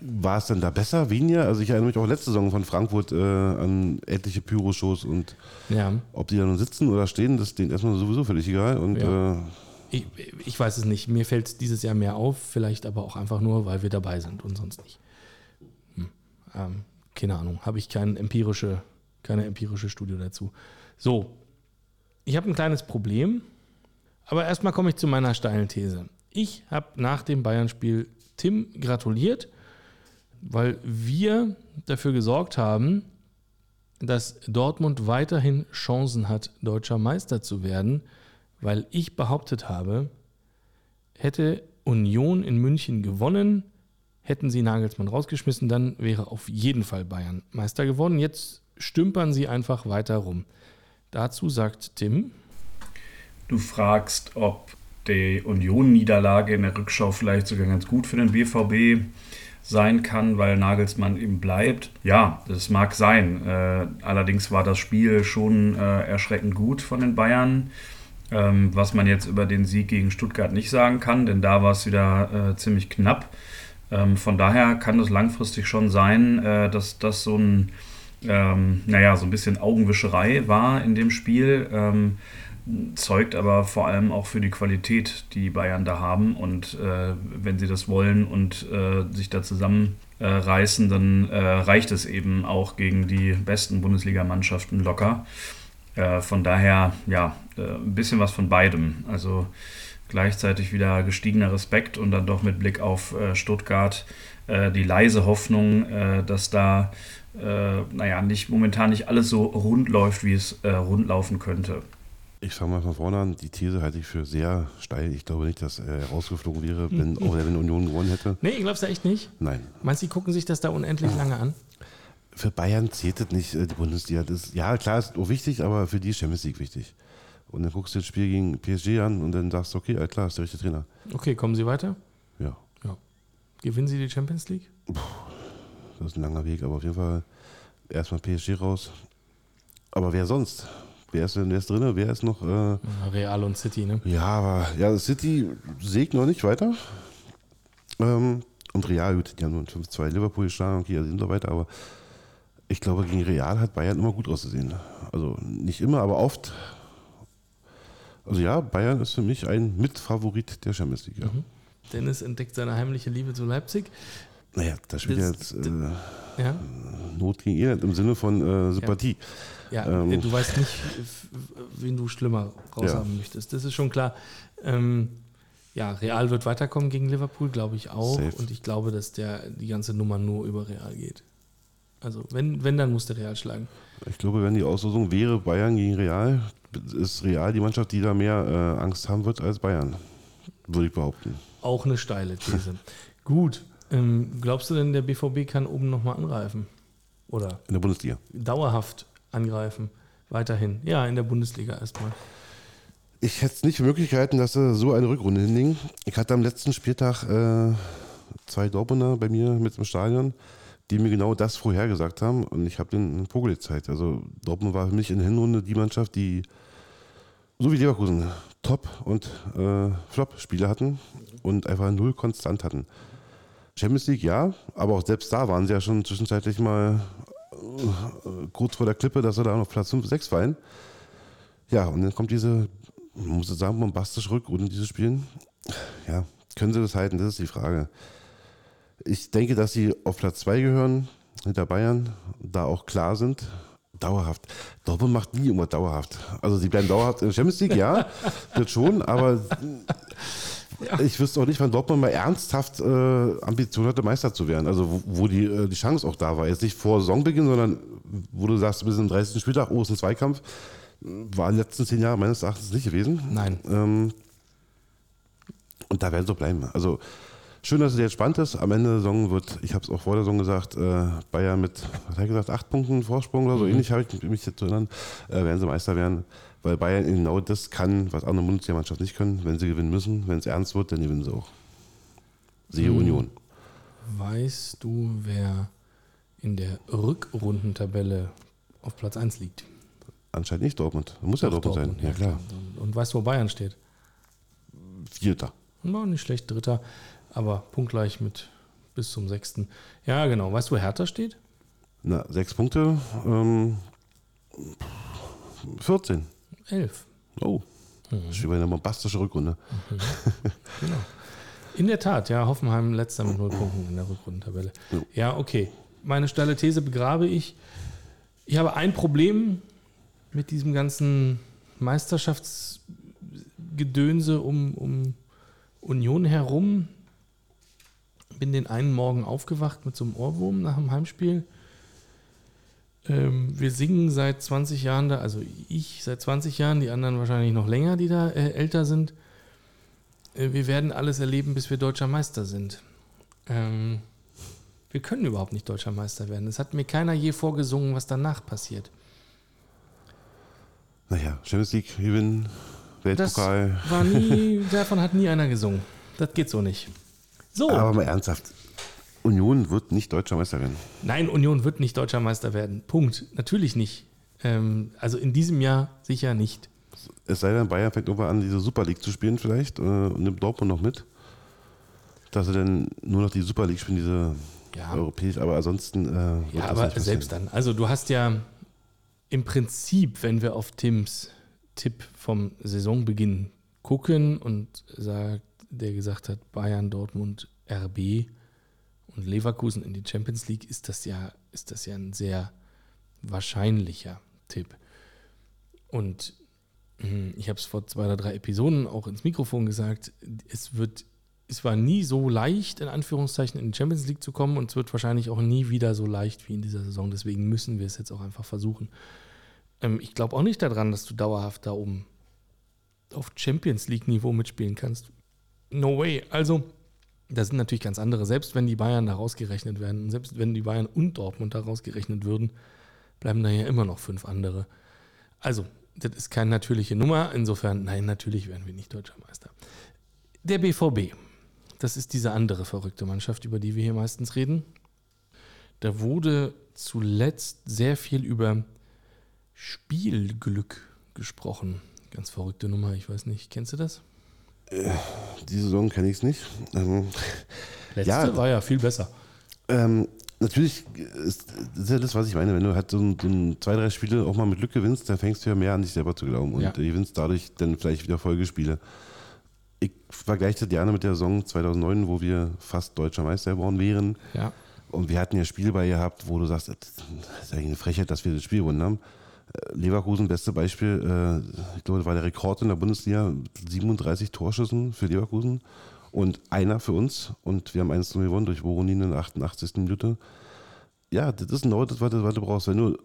war es dann da besser, weniger? Also ich erinnere mich auch letzte Saison von Frankfurt äh, an etliche Pyro-Shows und ja, ob die da nun sitzen oder stehen, das ist denen erstmal sowieso völlig egal. Und Ja. äh, ich, ich weiß es nicht. Mir fällt es dieses Jahr mehr auf, vielleicht aber auch einfach nur, weil wir dabei sind und sonst nicht. Hm. Ähm, keine Ahnung, habe ich kein empirische, keine empirische Studie dazu. So, ich habe ein kleines Problem, aber erstmal komme ich zu meiner steilen These. Ich habe nach dem Bayern-Spiel Tim gratuliert, weil wir dafür gesorgt haben, dass Dortmund weiterhin Chancen hat, deutscher Meister zu werden, weil ich behauptet habe, hätte Union in München gewonnen, hätten sie Nagelsmann rausgeschmissen, dann wäre auf jeden Fall Bayern Meister geworden. Jetzt stümpern sie einfach weiter rum. Dazu sagt Tim, Du fragst, ob die Union-Niederlage in der Rückschau vielleicht sogar ganz gut für den BVB sein kann, weil Nagelsmann eben bleibt. Ja, das mag sein. Äh, allerdings war das Spiel schon äh, erschreckend gut von den Bayern, ähm, was man jetzt über den Sieg gegen Stuttgart nicht sagen kann, denn da war es wieder äh, ziemlich knapp. Ähm, von daher kann es langfristig schon sein, äh, dass das so ein, ähm, naja, so ein bisschen Augenwischerei war in dem Spiel. Zeugt aber vor allem auch für die Qualität, die Bayern da haben. Und äh, wenn sie das wollen und äh, sich da zusammenreißen, äh, dann reicht es eben auch gegen die besten Bundesligamannschaften locker. Äh, von daher, ja, äh, ein bisschen was von beidem. Also gleichzeitig wieder gestiegener Respekt und dann doch mit Blick auf äh, Stuttgart die leise Hoffnung, dass da, naja, nicht, momentan nicht alles so rund läuft, wie es rund laufen könnte. Ich fange mal von vorne an. Die These halte ich für sehr steil. Ich glaube nicht, dass er rausgeflogen wäre, wenn, [laughs] auch wenn Union gewonnen hätte. nee, ich glaub's ja echt nicht. Nein. Meinst du, die gucken sich das da unendlich lange an? Für Bayern zählt das nicht, äh, die Bundesliga. Das, ja, klar, ist auch wichtig, aber für die ist Champions League wichtig. Und dann guckst du das Spiel gegen PSG an und dann sagst du, okay, klar, ist der richtige Trainer. Okay, kommen sie weiter? Ja, Gewinnen sie die Champions League? das ist ein langer Weg, aber auf jeden Fall erstmal PSG raus. Aber wer sonst? Wer ist denn wer ist drin? Wer ist noch? Äh, Real und City, ne? ja, aber ja, City sägt noch nicht weiter. Ähm, und Real, gut, die haben nur 5-2 Liverpool geschlagen, okay, die sind noch weiter, aber ich glaube, gegen Real hat Bayern immer gut auszusehen. Also nicht immer, aber oft. Also ja, Bayern ist für mich ein Mitfavorit der Champions League. Ja. Mhm. Dennis entdeckt seine heimliche Liebe zu Leipzig. Naja, das spielt Das- jetzt äh, Ja, Not gegen Elend im Sinne von äh, Sympathie. ja Ähm. du weißt nicht, wen du schlimmer raushaben möchtest. Das ist schon klar. Ähm, ja, Real wird weiterkommen gegen Liverpool, glaube ich auch. Safe. Und ich glaube, dass der, die ganze Nummer nur über Real geht. Also wenn, wenn dann muss der Real schlagen. Ich glaube, wenn die Auslosung wäre Bayern gegen Real, ist Real die Mannschaft, die da mehr äh, Angst haben wird als Bayern. Würde ich behaupten. Auch eine steile These. Gut. Ähm, glaubst du denn, der BVB kann oben nochmal angreifen? Oder In der Bundesliga. dauerhaft angreifen? Weiterhin. Ja, in der Bundesliga erstmal. Ich hätte es nicht für Möglichkeiten, dass sie so eine Rückrunde hinlegen. Ich hatte am letzten Spieltag äh, zwei Dortmunder bei mir mit im Stadion, die mir genau das vorhergesagt haben und ich habe den Vogel gezeigt. Also Dortmund war für mich in der Hinrunde die Mannschaft, die so wie Leverkusen Top- und äh, Flop-Spiele hatten und einfach null konstant hatten. Champions League ja, aber auch selbst da waren sie ja schon zwischenzeitlich mal äh, kurz vor der Klippe, dass sie da noch Platz 5, 6 fallen. Ja, und dann kommt diese, man muss sagen, bombastische Rückrunde diese Spielen. Ja, können sie das halten? Das ist die Frage. Ich denke, dass sie auf Platz 2 gehören, hinter Bayern, da auch klar sind. Dauerhaft. Dortmund macht nie immer dauerhaft. Also sie bleiben dauerhaft in der Champions League, ja, das schon, aber ich wüsste auch nicht, wann Dortmund mal ernsthaft äh, Ambition hatte, Meister zu werden. Also wo, wo die, äh, die Chance auch da war. Jetzt nicht vor Saisonbeginn, sondern wo du sagst, bis zum 30. Spieltag, oh, ist ein Zweikampf. War in den letzten zehn Jahren meines Erachtens nicht gewesen. Nein. Ähm, und da werden sie so bleiben. Also schön, dass es jetzt spannend ist. Am Ende der Saison wird, ich habe es auch vor der Saison gesagt, äh, Bayern mit, was hat er gesagt, acht Punkten Vorsprung oder so ähnlich, habe ich mich jetzt zu erinnern, äh, werden sie Meister werden. Weil Bayern genau das kann, was andere Bundesliga-Mannschaften nicht können. Wenn sie gewinnen müssen, wenn es ernst wird, dann gewinnen sie auch. Siehe Mhm. Union. Weißt du, wer in der Rückrundentabelle auf Platz 1 liegt? Anscheinend nicht Dortmund. Muss ja Doch, Dortmund, sein. Ja, klar. Und weißt du, wo Bayern steht? Vierter. War nicht schlecht, Dritter, aber punktgleich mit bis zum Sechsten. Ja, genau. Weißt du, wo Hertha steht? Na, sechs Punkte. Ähm, 14. Elf. Oh. Das ist wieder eine bombastische Rückrunde. Genau. In der Tat, ja, Hoffenheim letzter mit null Punkten in der Rückrundentabelle. Ja, okay. Meine steile These begrabe ich. Ich habe ein Problem mit diesem ganzen Meisterschaftsgedönse um, um Union herum. Bin den einen Morgen aufgewacht mit so einem Ohrwurm nach dem Heimspiel. Ähm, wir singen seit 20 Jahren da, also ich seit 20 Jahren, die anderen wahrscheinlich noch länger, die da äh, älter sind. Äh, wir werden alles erleben, bis wir deutscher Meister sind. Ähm, wir können überhaupt nicht deutscher Meister werden. Es hat mir keiner je vorgesungen, was danach passiert. Naja, Champions League gewinnen, Das Weltpokal. war nie, davon hat nie einer gesungen. Das geht so nicht. So, Aber mal ernsthaft. Union wird nicht deutscher Meister werden. nein, Union wird nicht deutscher Meister werden. Punkt. Natürlich nicht. Ähm, also in diesem Jahr sicher nicht. Es sei denn, Bayern fängt irgendwann an, diese Super League zu spielen vielleicht äh, und nimmt Dortmund noch mit. Dass sie dann nur noch die Super League spielen, diese Ja. europäisch, aber ansonsten. Äh, Ja, aber selbst dann. Also du hast ja im Prinzip, wenn wir auf Tims Tipp vom Saisonbeginn gucken und sagt, der gesagt hat, Bayern, Dortmund, RB und Leverkusen in die Champions League, ist das ja, ist das ja ein sehr wahrscheinlicher Tipp. Und mh, ich habe es vor zwei oder drei Episoden auch ins Mikrofon gesagt, es wird, es war nie so leicht, in Anführungszeichen, in die Champions League zu kommen und es wird wahrscheinlich auch nie wieder so leicht wie in dieser Saison. Deswegen müssen wir es jetzt auch einfach versuchen. Ähm, ich glaube auch nicht daran, dass du dauerhaft da oben auf Champions League-Niveau mitspielen kannst. No way. Also, das sind natürlich ganz andere. Selbst wenn die Bayern da rausgerechnet werden, und selbst wenn die Bayern und Dortmund da rausgerechnet würden, bleiben da ja immer noch fünf andere. Also, das ist keine natürliche Nummer. Insofern, nein, natürlich werden wir nicht deutscher Meister. Der BVB, das ist diese andere verrückte Mannschaft, über die wir hier meistens reden. Da wurde zuletzt sehr viel über Spielglück gesprochen. Ganz verrückte Nummer, ich weiß nicht. Kennst du das? Die Saison kenne ich es nicht. Ähm, Letzte Ja. war ja viel besser. ähm, natürlich ist das ist ja das, was ich meine. Wenn du halt so, ein, so ein zwei, drei Spiele auch mal mit Glück gewinnst, dann fängst du ja mehr an, dich selber zu glauben und Ja. äh, gewinnst dadurch dann vielleicht wieder Folgespiele. Ich vergleiche das gerne mit der Saison 2009, wo wir fast deutscher Meister geworden wären. Ja. Und wir hatten ja Spiel bei gehabt, wo du sagst, das ist eigentlich eine Frechheit, dass wir das Spiel gewonnen haben. Leverkusen, beste Beispiel, äh, ich glaube, das war der Rekord in der Bundesliga, 37 Torschüssen für Leverkusen und einer für uns. Und wir haben 1 gewonnen durch Voronin in der 88. Minute. ja, das ist genau das, was du, brauchst. Wenn du,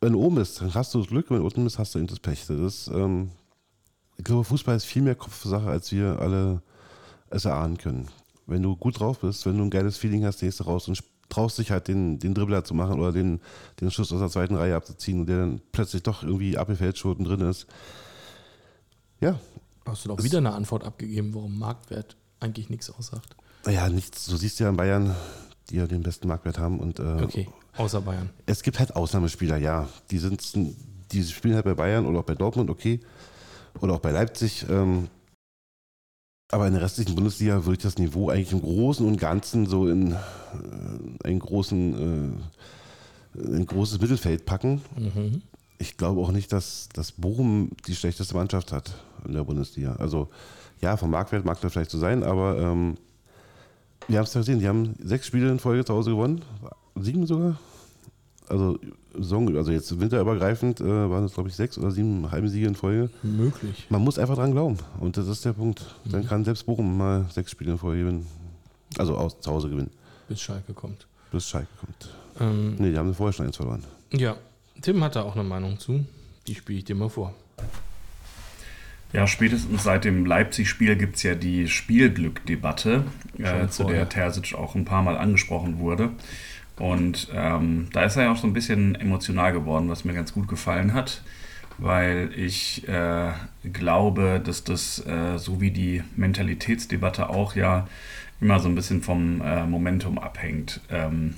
wenn du oben bist, dann hast du das Glück, wenn du unten bist, hast du eben das Pech. Das ist, ähm, ich glaube, Fußball ist viel mehr Kopfsache, als wir alle es erahnen können. Wenn du gut drauf bist, wenn du ein geiles Feeling hast, gehst du raus und traust dich halt den, den Dribbler zu machen oder den, den Schuss aus der zweiten Reihe abzuziehen und der dann plötzlich doch irgendwie Abgefälschoten drin ist. Ja. Hast du doch wieder eine Antwort abgegeben, warum Marktwert eigentlich nichts aussagt? Naja, nichts. Du siehst ja in Bayern, die ja den besten Marktwert haben. Und, äh, okay, außer Bayern. Es gibt halt Ausnahmespieler, ja. Die, sind, die spielen halt bei Bayern oder auch bei Dortmund, okay. Oder auch bei Leipzig. Ähm, aber in der restlichen Bundesliga würde ich das Niveau eigentlich im Großen und Ganzen so in äh, einen großen, äh, ein großes Mittelfeld packen. Mhm. Ich glaube auch nicht, dass, dass Bochum die schlechteste Mannschaft hat in der Bundesliga. Also ja, vom Marktwert mag das vielleicht so sein, aber ähm, wir haben es ja gesehen, die haben sechs Spiele in Folge zu Hause gewonnen. Sieben sogar. Also, Song, also jetzt winterübergreifend äh, waren es, glaube ich, sechs oder sieben halbe Siege in Folge. Möglich. Man muss einfach dran glauben. Und das ist der Punkt. Mhm. Dann kann selbst Bochum mal sechs Spiele in Folge gewinnen. Also aus, zu Hause gewinnen. Bis Schalke kommt. Bis Schalke kommt. Ähm, nee, die haben vorher schon eins verloren. Ja, Tim hat da auch eine Meinung zu. Die spiele ich dir mal vor. Ja, spätestens seit dem Leipzig-Spiel gibt es ja die Spielglück-Debatte, äh, zu der Terzic auch ein paar Mal angesprochen wurde. Und ähm, da ist er ja auch so ein bisschen emotional geworden, was mir ganz gut gefallen hat, weil ich äh, glaube, dass das, äh, so wie die Mentalitätsdebatte auch ja immer so ein bisschen vom äh, Momentum abhängt. Ähm,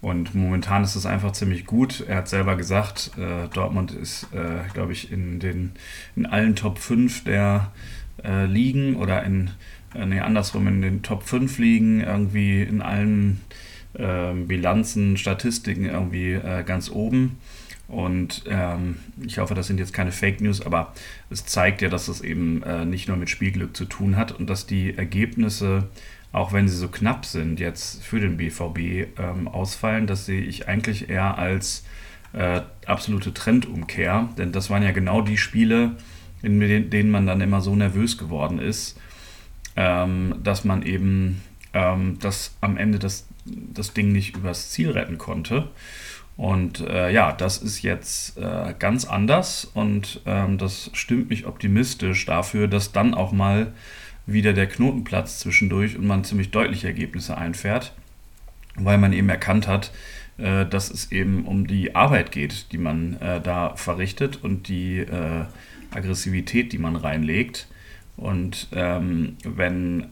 und momentan ist es einfach ziemlich gut. Er hat selber gesagt, äh, Dortmund ist, äh, glaube ich, in, den, in allen Top 5 der äh, Ligen oder in, nee, andersrum, in den Top 5 Ligen, irgendwie in allen ähm, Bilanzen, Statistiken irgendwie äh, ganz oben. Und ähm, ich hoffe, das sind jetzt keine Fake News, aber es zeigt ja, dass es eben äh, nicht nur mit Spielglück zu tun hat und dass die Ergebnisse auch wenn sie so knapp sind, jetzt für den BVB ähm, ausfallen, das sehe ich eigentlich eher als äh, absolute Trendumkehr. Denn das waren ja genau die Spiele, in denen man dann immer so nervös geworden ist, ähm, dass man eben ähm, das am Ende das, das Ding nicht übers Ziel retten konnte. Und äh, ja, das ist jetzt äh, ganz anders und ähm, das stimmt mich optimistisch dafür, dass dann auch mal wieder der Knotenplatz zwischendurch und man ziemlich deutliche Ergebnisse einfährt, weil man eben erkannt hat, äh, dass es eben um die Arbeit geht, die man äh, da verrichtet und die äh, Aggressivität, die man reinlegt. Und ähm, wenn,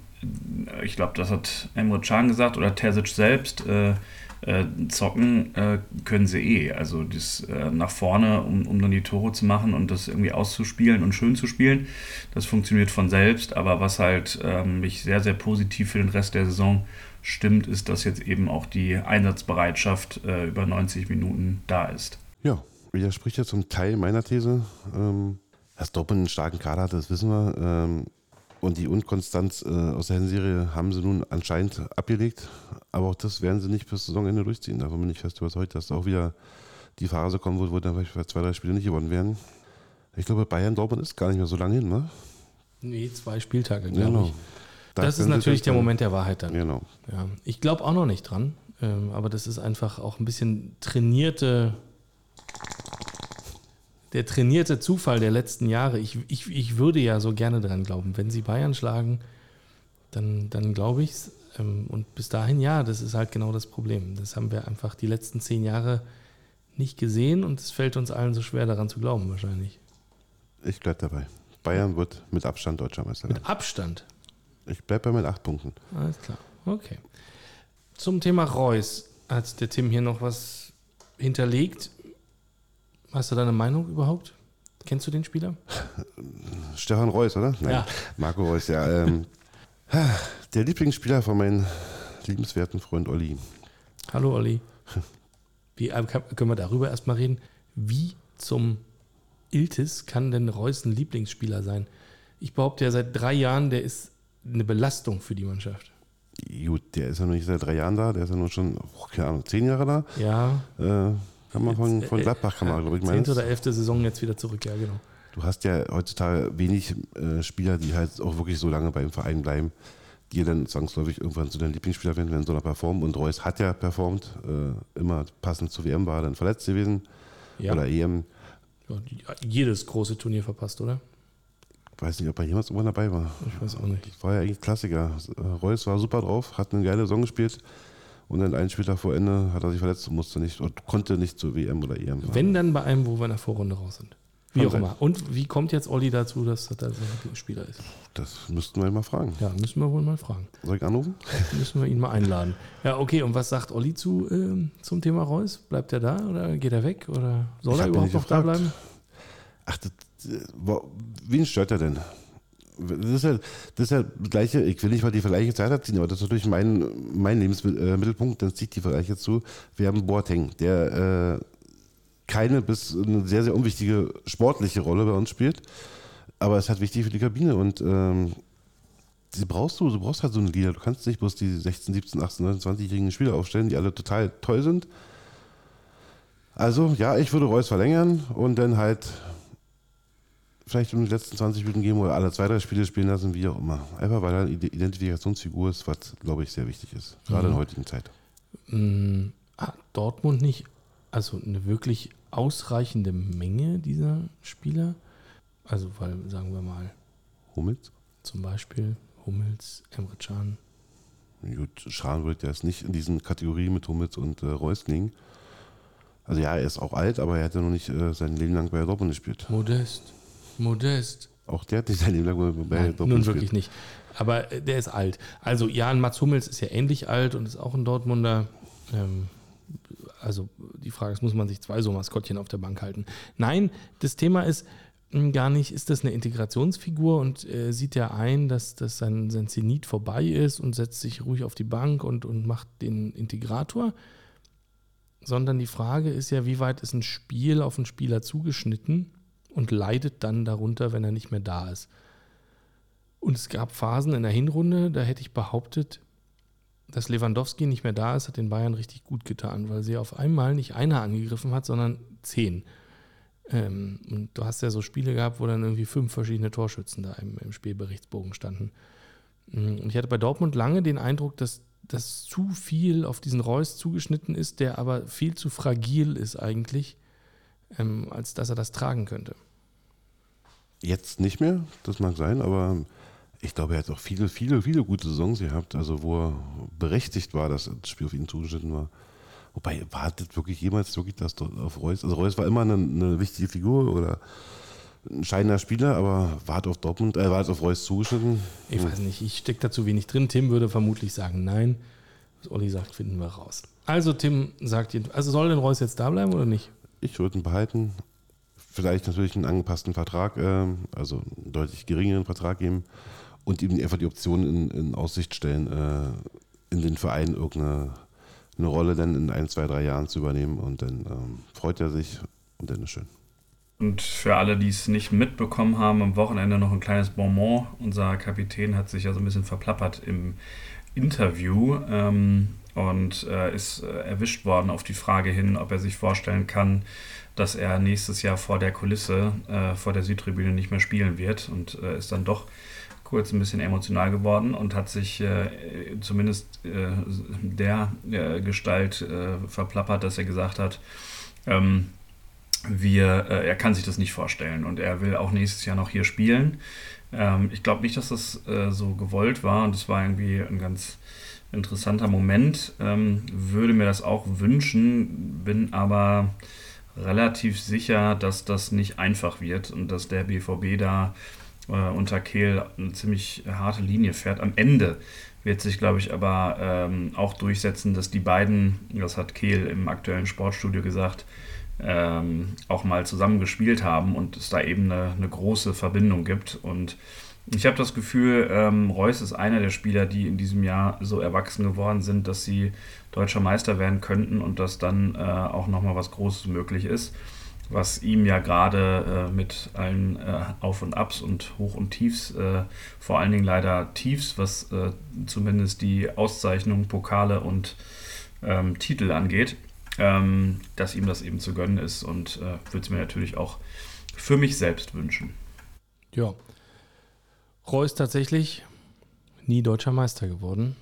ich glaube, das hat Emre Can gesagt oder Terzic selbst, äh, äh, zocken äh, können sie eh. Also das äh, nach vorne, um, um dann die Tore zu machen und das irgendwie auszuspielen und schön zu spielen, das funktioniert von selbst. Aber was halt ähm, mich sehr, sehr positiv für den Rest der Saison stimmt, ist, dass jetzt eben auch die Einsatzbereitschaft äh, über 90 Minuten da ist. Ja, widerspricht ja zum Teil meiner These. Ähm, dass Dortmund einen starken Kader hat, das wissen wir. Ähm, und die Unkonstanz äh, aus der Hinserie haben sie nun anscheinend abgelegt. Aber auch das werden sie nicht bis Saisonende durchziehen. Davon bin ich fest überzeugt, dass auch wieder die Phase kommen wird, wo dann vielleicht zwei, drei Spiele nicht gewonnen werden. Ich glaube, Bayern Dortmund ist gar nicht mehr so lange hin, ne? Nee, zwei Spieltage, glaube genau. ich. Da das ist natürlich der Moment der Wahrheit dann. Genau. Ja. Ich glaube auch noch nicht dran. Ähm, aber das ist einfach auch ein bisschen trainierte der trainierte Zufall der letzten Jahre. Ich, ich, ich würde ja so gerne dran glauben. Wenn sie Bayern schlagen, dann, dann glaube ich es. Ähm, und bis dahin, ja, das ist halt genau das Problem. Das haben wir einfach die letzten zehn Jahre nicht gesehen und es fällt uns allen so schwer daran zu glauben, wahrscheinlich. Ich bleibe dabei. Bayern wird mit Abstand deutscher Meister. Mit Abstand? Ich bleibe bei mit acht Punkten. Alles klar. Okay. Zum Thema Reus hat der Tim hier noch was hinterlegt. Hast du deine Meinung überhaupt? Kennst du den Spieler? [laughs] Stefan Reus, oder? Nein, ja. Marco Reus, ja. Ähm, [laughs] der Lieblingsspieler von meinem liebenswerten Freund Olli. Hallo Olli. Wie, äh, können wir darüber erstmal reden? Wie zum Iltis kann denn Reus ein Lieblingsspieler sein? Ich behaupte ja seit drei Jahren, der ist eine Belastung für die Mannschaft. Gut, der ist ja noch nicht seit drei Jahren da, der ist ja nur schon, oh, keine Ahnung, zehn Jahre da. Ja. Äh, kann man von, von Gladbach, kann man, glaube ich, meinen. Zehnte oder elfte Saison jetzt wieder zurück, ja, genau. Du hast ja heutzutage wenig äh, Spieler, die halt auch wirklich so lange beim Verein bleiben. die dann zwangsläufig irgendwann zu deinem Lieblingsspieler werden, wenn so einer performt. Und Reus hat ja performt, äh, immer passend zu WM war er dann verletzt gewesen Ja. oder EM. Ja, jedes große Turnier verpasst, oder? Weiß nicht, ob er jemals irgendwann dabei war. Ich weiß auch nicht. Das war ja eigentlich Klassiker. Äh, Reus war super drauf, hat eine geile Saison gespielt und dann einen Spieltag vor Ende hat er sich verletzt und musste nicht und konnte nicht zur WM oder EM. fahren. Wenn dann bei einem, wo wir in der Vorrunde raus sind. Wie Kann auch sein. immer. Und wie kommt jetzt Olli dazu, dass das sein Lieblingsspieler ist? Das müssten wir ihn mal fragen. Ja, müssen wir wohl mal fragen. Soll ich anrufen? [laughs] Müssen wir ihn mal einladen. Ja, okay. Und was sagt Olli zu, ähm, zum Thema Reus? Bleibt er da oder geht er weg? Oder soll Ich er überhaupt noch da gefragt. bleiben? Ach, das, äh, wen stört er denn? Das ist, ja, das ist ja das gleiche, ich will nicht mal die Vergleiche zur Hertha ziehen, aber das ist natürlich mein, mein Lebensmittelpunkt, dann zieht die Vergleiche zu. Wir haben Boateng, der äh, keine bis eine sehr, sehr unwichtige sportliche Rolle bei uns spielt, aber es halt wichtig für die Kabine und ähm, die brauchst du, du brauchst halt so eine Liga. Du kannst nicht bloß die 16, 17, 18, 19, 20-jährigen Spieler aufstellen, die alle total toll sind. Also, ja, ich würde Reus verlängern und dann halt vielleicht um die letzten 20 Minuten geben oder alle zwei, drei Spiele spielen lassen, wie auch immer. Einfach weil er eine Ide- Identifikationsfigur ist, was, glaube ich, sehr wichtig ist. Gerade in der heutigen Zeit. Hm, hat Dortmund nicht also eine wirklich ausreichende Menge dieser Spieler? Also, weil, sagen wir mal, Hummels? zum Beispiel Hummels, Emre Can. Gut, Schran wird ja jetzt nicht in diesen Kategorien mit Hummels und äh, Reus liegen. Also ja, er ist auch alt, aber er hat ja noch nicht äh, sein Leben lang bei Dortmund gespielt. Modest. Modest. Auch der hat nicht sein Leben lang bei, Nein, Dortmund nun wirklich nicht. Aber der ist alt. Also Jan Mats Hummels ist ja ähnlich alt und ist auch ein Dortmunder. Ähm, also die Frage ist, muss man sich zwei so Maskottchen auf der Bank halten? Nein, das Thema ist mh, gar nicht, ist das eine Integrationsfigur und äh, sieht ja ein, dass, dass sein, sein Zenit vorbei ist und setzt sich ruhig auf die Bank und, und macht den Integrator. Sondern die Frage ist ja, wie weit ist ein Spiel auf einen Spieler zugeschnitten und leidet dann darunter, wenn er nicht mehr da ist. Und es gab Phasen in der Hinrunde, da hätte ich behauptet, dass Lewandowski nicht mehr da ist, hat den Bayern richtig gut getan, weil sie auf einmal nicht einer angegriffen hat, sondern zehn. Ähm, und du hast ja so Spiele gehabt, wo dann irgendwie fünf verschiedene Torschützen da im, im Spielberichtsbogen standen. Mm, Und ich hatte bei Dortmund lange den Eindruck, dass dass zu viel auf diesen Reus zugeschnitten ist, der aber viel zu fragil ist eigentlich, ähm, als dass er das tragen könnte. Jetzt nicht mehr, das mag sein, aber ich glaube, er hat auch viele, viele, viele gute Saisons gehabt, also wo er berechtigt war, dass das Spiel auf ihn zugeschnitten war. Wobei, war das wirklich jemals wirklich das auf Reus? Also Reus war immer eine, eine wichtige Figur oder ein scheidender Spieler, aber war es auf Dortmund, äh, war es auf Reus zugeschnitten? Ich weiß nicht, ich stecke da zu wenig drin. Tim würde vermutlich sagen nein. Was Olli sagt, finden wir raus. Also Tim sagt, also soll denn Reus jetzt da bleiben oder nicht? Ich würde ihn behalten. Vielleicht natürlich einen angepassten Vertrag, ähm, also einen deutlich geringeren Vertrag geben und ihm einfach die Option in, in Aussicht stellen, äh, in den Verein irgendeine eine Rolle dann in ein, zwei, drei Jahren zu übernehmen und dann ähm, freut er sich und dann ist schön. Und für alle, die es nicht mitbekommen haben, am Wochenende noch ein kleines Bonbon. Unser Kapitän hat sich ja so ein bisschen verplappert im Interview ähm, und äh, ist äh, erwischt worden auf die Frage hin, ob er sich vorstellen kann, dass er nächstes Jahr vor der Kulisse, äh, vor der Südtribüne nicht mehr spielen wird und äh, ist dann doch kurz ein bisschen emotional geworden und hat sich äh, zumindest äh, der Gestalt verplappert, dass er gesagt hat, ähm, wir, er kann sich das nicht vorstellen und er will auch nächstes Jahr noch hier spielen. Ähm, ich glaube nicht, dass das so gewollt war und es war irgendwie ein ganz interessanter Moment. Ähm, würde mir das auch wünschen, bin aber relativ sicher, dass das nicht einfach wird und dass der BVB da äh, unter Kehl eine ziemlich harte Linie fährt. Am Ende wird sich, glaube ich, aber ähm, auch durchsetzen, dass die beiden, das hat Kehl im aktuellen Sportstudio gesagt, ähm, auch mal zusammen gespielt haben und es da eben eine, eine große Verbindung gibt. Und ich habe das Gefühl, ähm, Reus ist einer der Spieler, die in diesem Jahr so erwachsen geworden sind, dass sie deutscher Meister werden könnten und dass dann äh, auch nochmal was Großes möglich ist, was ihm ja gerade äh, mit allen äh, Auf und Abs und Hoch und Tiefs, äh, vor allen Dingen leider Tiefs, was äh, zumindest die Auszeichnungen, Pokale und ähm, Titel angeht, ähm, dass ihm das eben zu gönnen ist und äh, würde es mir natürlich auch für mich selbst wünschen. Ja. Reus tatsächlich nie deutscher Meister geworden.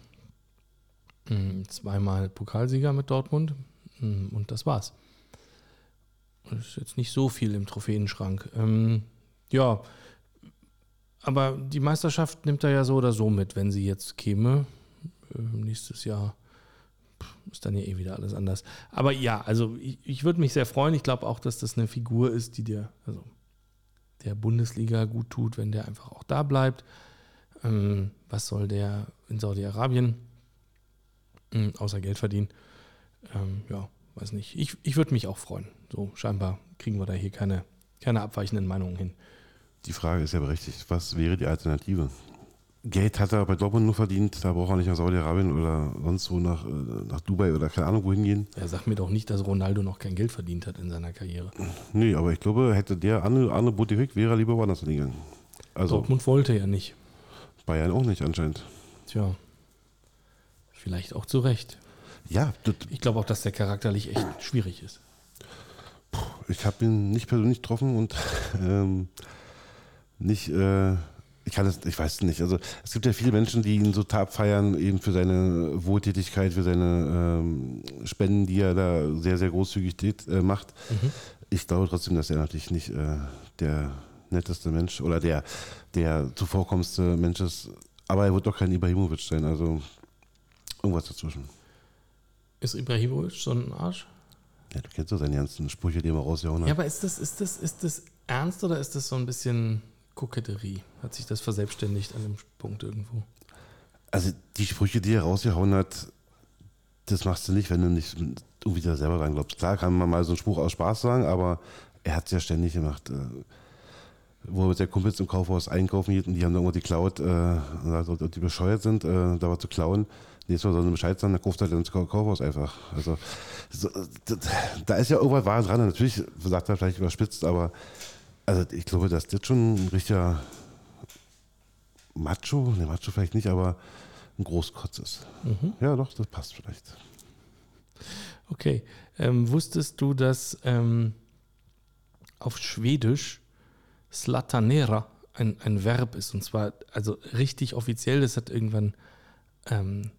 Mm, Zweimal Pokalsieger mit Dortmund mm, und das war's. Das ist jetzt nicht so viel im Trophäenschrank. Ähm, ja, aber die Meisterschaft nimmt er ja so oder so mit, wenn sie jetzt käme. Ähm, nächstes Jahr ist dann ja eh wieder alles anders. Aber ja, also ich, ich würde mich sehr freuen. Ich glaube auch, dass das eine Figur ist, die dir, also der Bundesliga gut tut, wenn der einfach auch da bleibt. Ähm, was soll der in Saudi-Arabien? Ähm, außer Geld verdienen. Ähm, ja, weiß nicht. Ich, ich würde mich auch freuen. So, scheinbar kriegen wir da hier keine, keine abweichenden Meinungen hin. Die Frage ist ja berechtigt. Was wäre die Alternative? Geld hat er bei Dortmund nur verdient, da braucht er nicht nach Saudi-Arabien oder sonst wo nach, äh, nach Dubai oder keine Ahnung wohin gehen. Er sagt mir doch nicht, dass Ronaldo noch kein Geld verdient hat in seiner Karriere. Nee, aber ich glaube, hätte der Arne Bote weg, wäre er lieber woanders hingegangen. Also Dortmund wollte ja nicht. Bayern auch nicht anscheinend. Tja, vielleicht auch zu Recht. Ja, Ich glaube auch, dass der charakterlich echt schwierig ist. ich habe ihn nicht persönlich getroffen und [laughs] ähm, nicht, äh, ich kann es, ich weiß es nicht. Also es gibt ja viele Menschen, die ihn so tab feiern, eben für seine Wohltätigkeit, für seine ähm, Spenden, die er da sehr, sehr großzügig tät, äh, macht. Ich glaube trotzdem, dass er natürlich nicht äh, der netteste Mensch oder der, der zuvorkommendste Mensch ist. Aber er wird doch kein Ibrahimovic sein, also irgendwas dazwischen. Ist Ibrahimovic so ein Arsch? Ja, du kennst doch seine ganzen Sprüche, die er mal rausgehauen hat. Ja, aber ist das, ist, das, ist das ernst oder ist das so ein bisschen Koketterie? Hat sich das verselbstständigt an dem Punkt irgendwo? Also die Sprüche, die er rausgehauen hat, das machst du nicht, wenn du nicht irgendwie da selber dran glaubst. Klar kann man mal so einen Spruch aus Spaß sagen, aber er hat es ja ständig gemacht. Äh, Wo er mit der Kumpels im Kaufhaus einkaufen geht und die haben dann irgendwo geklaut, äh, die bescheuert sind, äh, da was zu klauen. Nächstes Mal soll er Bescheid sagen, dann kauft er dann ins Kau- Kaufhaus einfach. Also so, das, da ist ja irgendwas Wahres dran. Natürlich sagt er vielleicht überspitzt, aber also ich glaube, dass das schon ein richtiger Macho, ne Macho vielleicht nicht, aber ein Großkotz ist. Ja, doch, das passt vielleicht. Okay. Ähm, wusstest du, dass ähm, auf Schwedisch Slatanera ein, ein Verb ist? Und zwar, also richtig offiziell, das hat irgendwann ähm,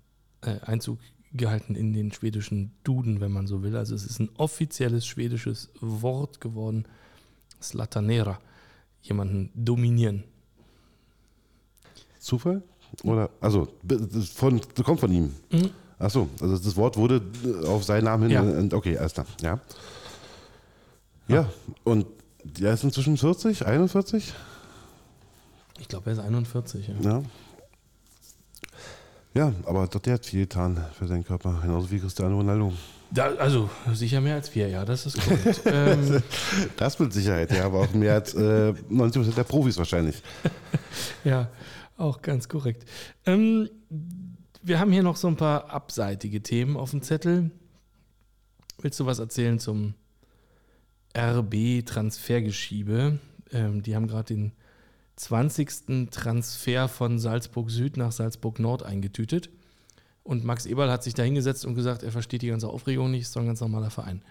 äh, Einzug gehalten in den schwedischen Duden, wenn man so will. Also es ist ein offizielles schwedisches Wort geworden. Slatanera. Jemanden dominieren. Zufall? Oder, also, von, kommt von ihm. Mhm. Ach so, also das Wort wurde auf seinen Namen hin. Ja. Okay, alles klar. Ja. Ja, und der ist inzwischen 40, 41? Ich glaube, er ist 41. Ja. Ja. Ja, aber doch, der hat viel getan für seinen Körper, genauso wie Cristiano Ronaldo. Da, also sicher mehr als wir, ja, das ist korrekt. [laughs] ähm, Das mit Sicherheit, ja, aber auch mehr als äh, 90% der Profis wahrscheinlich. [laughs] Ja, auch ganz korrekt. Ähm, wir haben hier noch so ein paar abseitige Themen auf dem Zettel. Willst du was erzählen zum RB-Transfergeschiebe? Ähm, die haben gerade den 20. Transfer von Salzburg Süd nach Salzburg Nord eingetütet. Und Max Eberl hat sich da hingesetzt und gesagt, er versteht die ganze Aufregung nicht, ist doch ein ganz normaler Verein.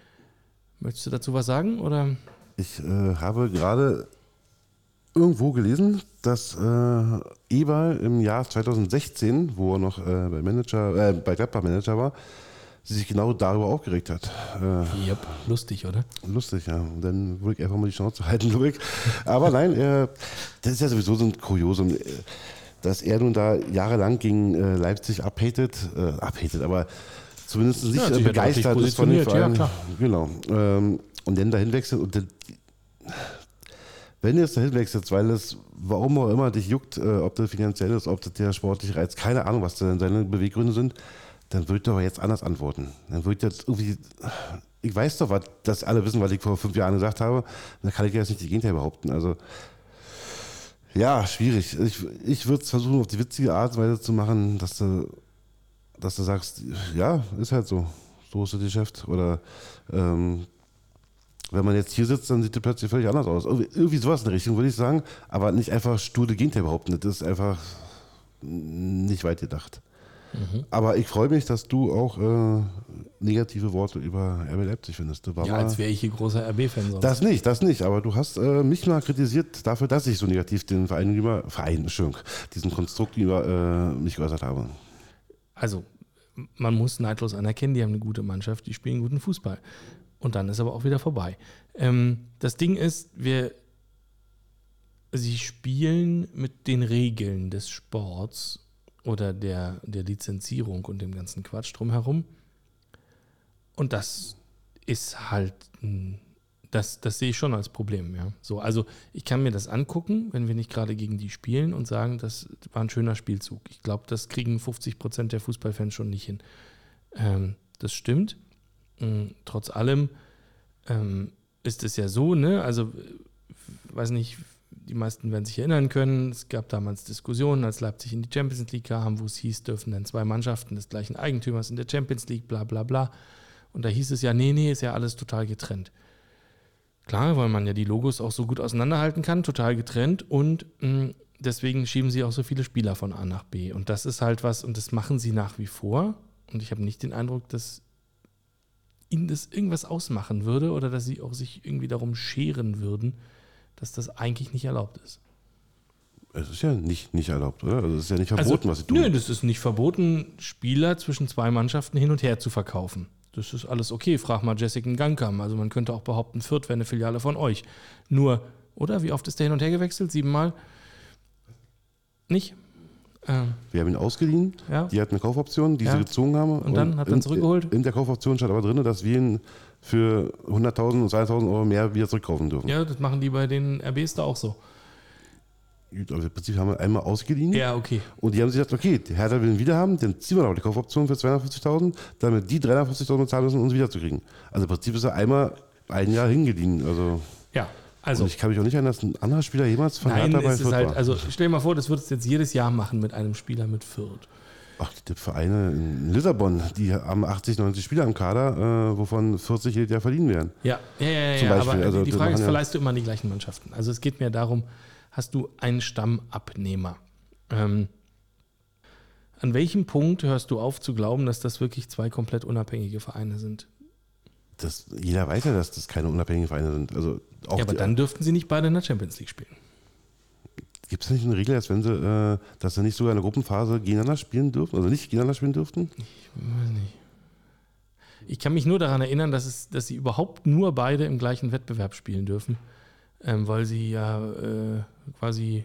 Möchtest du dazu was sagen? Oder? Ich äh, habe gerade irgendwo gelesen, dass äh, Eber im Jahr 2016, wo er noch äh, bei, Manager, äh, bei Gladbach Manager war, sich genau darüber aufgeregt hat. Äh, Yep, lustig, oder? lustig, ja. Und dann würde ich einfach mal die Schnauze halten, ich. Aber nein, äh, das ist ja sowieso so ein Kuriosum, äh, dass er nun da jahrelang gegen äh, Leipzig abhatet, äh, abhatet, aber zumindest nicht ja begeistert ist von dem positioniert, ja, Verein. Genau. Ähm, und dann dahin wechselt und dann, wenn du jetzt dahin wechselst, weil es, warum auch immer, dich juckt, äh, ob das finanziell ist, ob das der sportliche Reiz, keine Ahnung, was denn seine Beweggründe sind, dann würde ich aber jetzt anders antworten. Dann würde ich jetzt irgendwie, ich weiß doch, was, dass alle wissen, was ich vor fünf Jahren gesagt habe, dann kann ich jetzt nicht die Gegenteil behaupten. Also, ja, schwierig. Ich, ich würde es versuchen, auf die witzige Art und Weise zu machen, dass du, dass du sagst, ja, ist halt so. So ist das Geschäft. Oder ähm, wenn man jetzt hier sitzt, dann sieht das plötzlich völlig anders aus. Irgendwie, irgendwie sowas in der Richtung, würde ich sagen. Aber nicht einfach stur das Gegenteil behaupten. Das ist einfach nicht weit gedacht. Aber ich freue mich, dass du auch äh, negative Worte über RB Leipzig findest. Du war Ja, als wäre ich hier großer RB-Fan sonst. das nicht, das nicht. Aber du hast äh, mich mal kritisiert dafür, dass ich so negativ den Verein gegenüber, Verein, Entschuldigung, diesen Konstrukt gegenüber äh, mich geäußert habe. Also, man muss neidlos anerkennen, die haben eine gute Mannschaft, die spielen guten Fußball. Und dann ist aber auch wieder vorbei. Ähm, das Ding ist, wir, sie spielen mit den Regeln des Sports oder der, der Lizenzierung und dem ganzen Quatsch drumherum. Und das ist halt, das, das sehe ich schon als Problem, ja. So, also ich kann mir das angucken, wenn wir nicht gerade gegen die spielen und sagen, das war ein schöner Spielzug. Ich glaube, das kriegen 50 Prozent der Fußballfans schon nicht hin. Ähm, das stimmt. Ähm, trotz allem ähm, ist es ja so, ne? Also, weiß nicht, die meisten werden sich erinnern können, es gab damals Diskussionen, als Leipzig in die Champions League kam, wo es hieß, dürfen dann zwei Mannschaften des gleichen Eigentümers in der Champions League, bla bla bla. Und da hieß es ja, nee, nee, ist ja alles total getrennt. Klar, weil man ja die Logos auch so gut auseinanderhalten kann, total getrennt und mh, deswegen schieben sie auch so viele Spieler von A nach B. Und das ist halt was, und das machen sie nach wie vor. Und ich habe nicht den Eindruck, dass ihnen das irgendwas ausmachen würde oder dass sie auch sich irgendwie darum scheren würden, dass das eigentlich nicht erlaubt ist. Es ist ja nicht, nicht erlaubt, oder? Also es ist ja nicht verboten, was sie tun. Nö, das ist nicht verboten, Spieler zwischen zwei Mannschaften hin und her zu verkaufen. Das ist alles okay. Frag mal Jessica Gankam. Also man könnte auch behaupten, Fürth wäre eine Filiale von euch. Nur, oder? Wie oft ist der hin und her gewechselt? Siebenmal? Nicht? Ähm, Wir haben ihn ausgeliehen, Ja. die hatten eine Kaufoption, die Ja. sie gezogen haben. Und dann hat er ihn zurückgeholt? In der Kaufoption stand aber drin, dass wir ihn für 100.000 und 200.000 Euro mehr wieder zurückkaufen dürfen. ja, das machen die bei den RBs da auch so. Gut, aber Im Prinzip haben wir einmal ausgeliehen. Ja, okay. Und die haben sich gedacht, okay, der Hertha will ihn wieder haben, dann ziehen wir doch die Kaufoption für 250.000, damit die 350.000 bezahlen müssen, um uns wiederzukriegen. Also im Prinzip ist er einmal ein Jahr hingeliehen. Also, Ja, also. und ich kann mich auch nicht erinnern, dass ein anderer Spieler jemals von Nein, Hertha bei Fürth halt, war. also stell dir mal vor, das würdest du jetzt jedes Jahr machen mit einem Spieler mit Fürth. Ach, die Vereine in Lissabon, die haben 80, 90 Spieler im Kader, äh, wovon 40 jedes Jahr verliehen werden. Ja, ja, ja, ja, ja aber also die Frage ist, ja- verleihst du immer an die gleichen Mannschaften? Also es geht mir darum, hast du einen Stammabnehmer? Ähm, an welchem Punkt hörst du auf zu glauben, dass das wirklich zwei komplett unabhängige Vereine sind? Das, jeder weiß ja, dass das keine unabhängigen Vereine sind. Also auch ja, aber die- dann dürften sie nicht beide in der Champions League spielen. Gibt es nicht eine Regel, dass, wenn sie, äh, dass sie nicht sogar in der Gruppenphase gegeneinander spielen dürfen? Also nicht gegeneinander spielen dürften? Ich kann mich nur daran erinnern, dass, es, dass sie überhaupt nur beide im gleichen Wettbewerb spielen dürfen, ähm, weil sie ja äh, quasi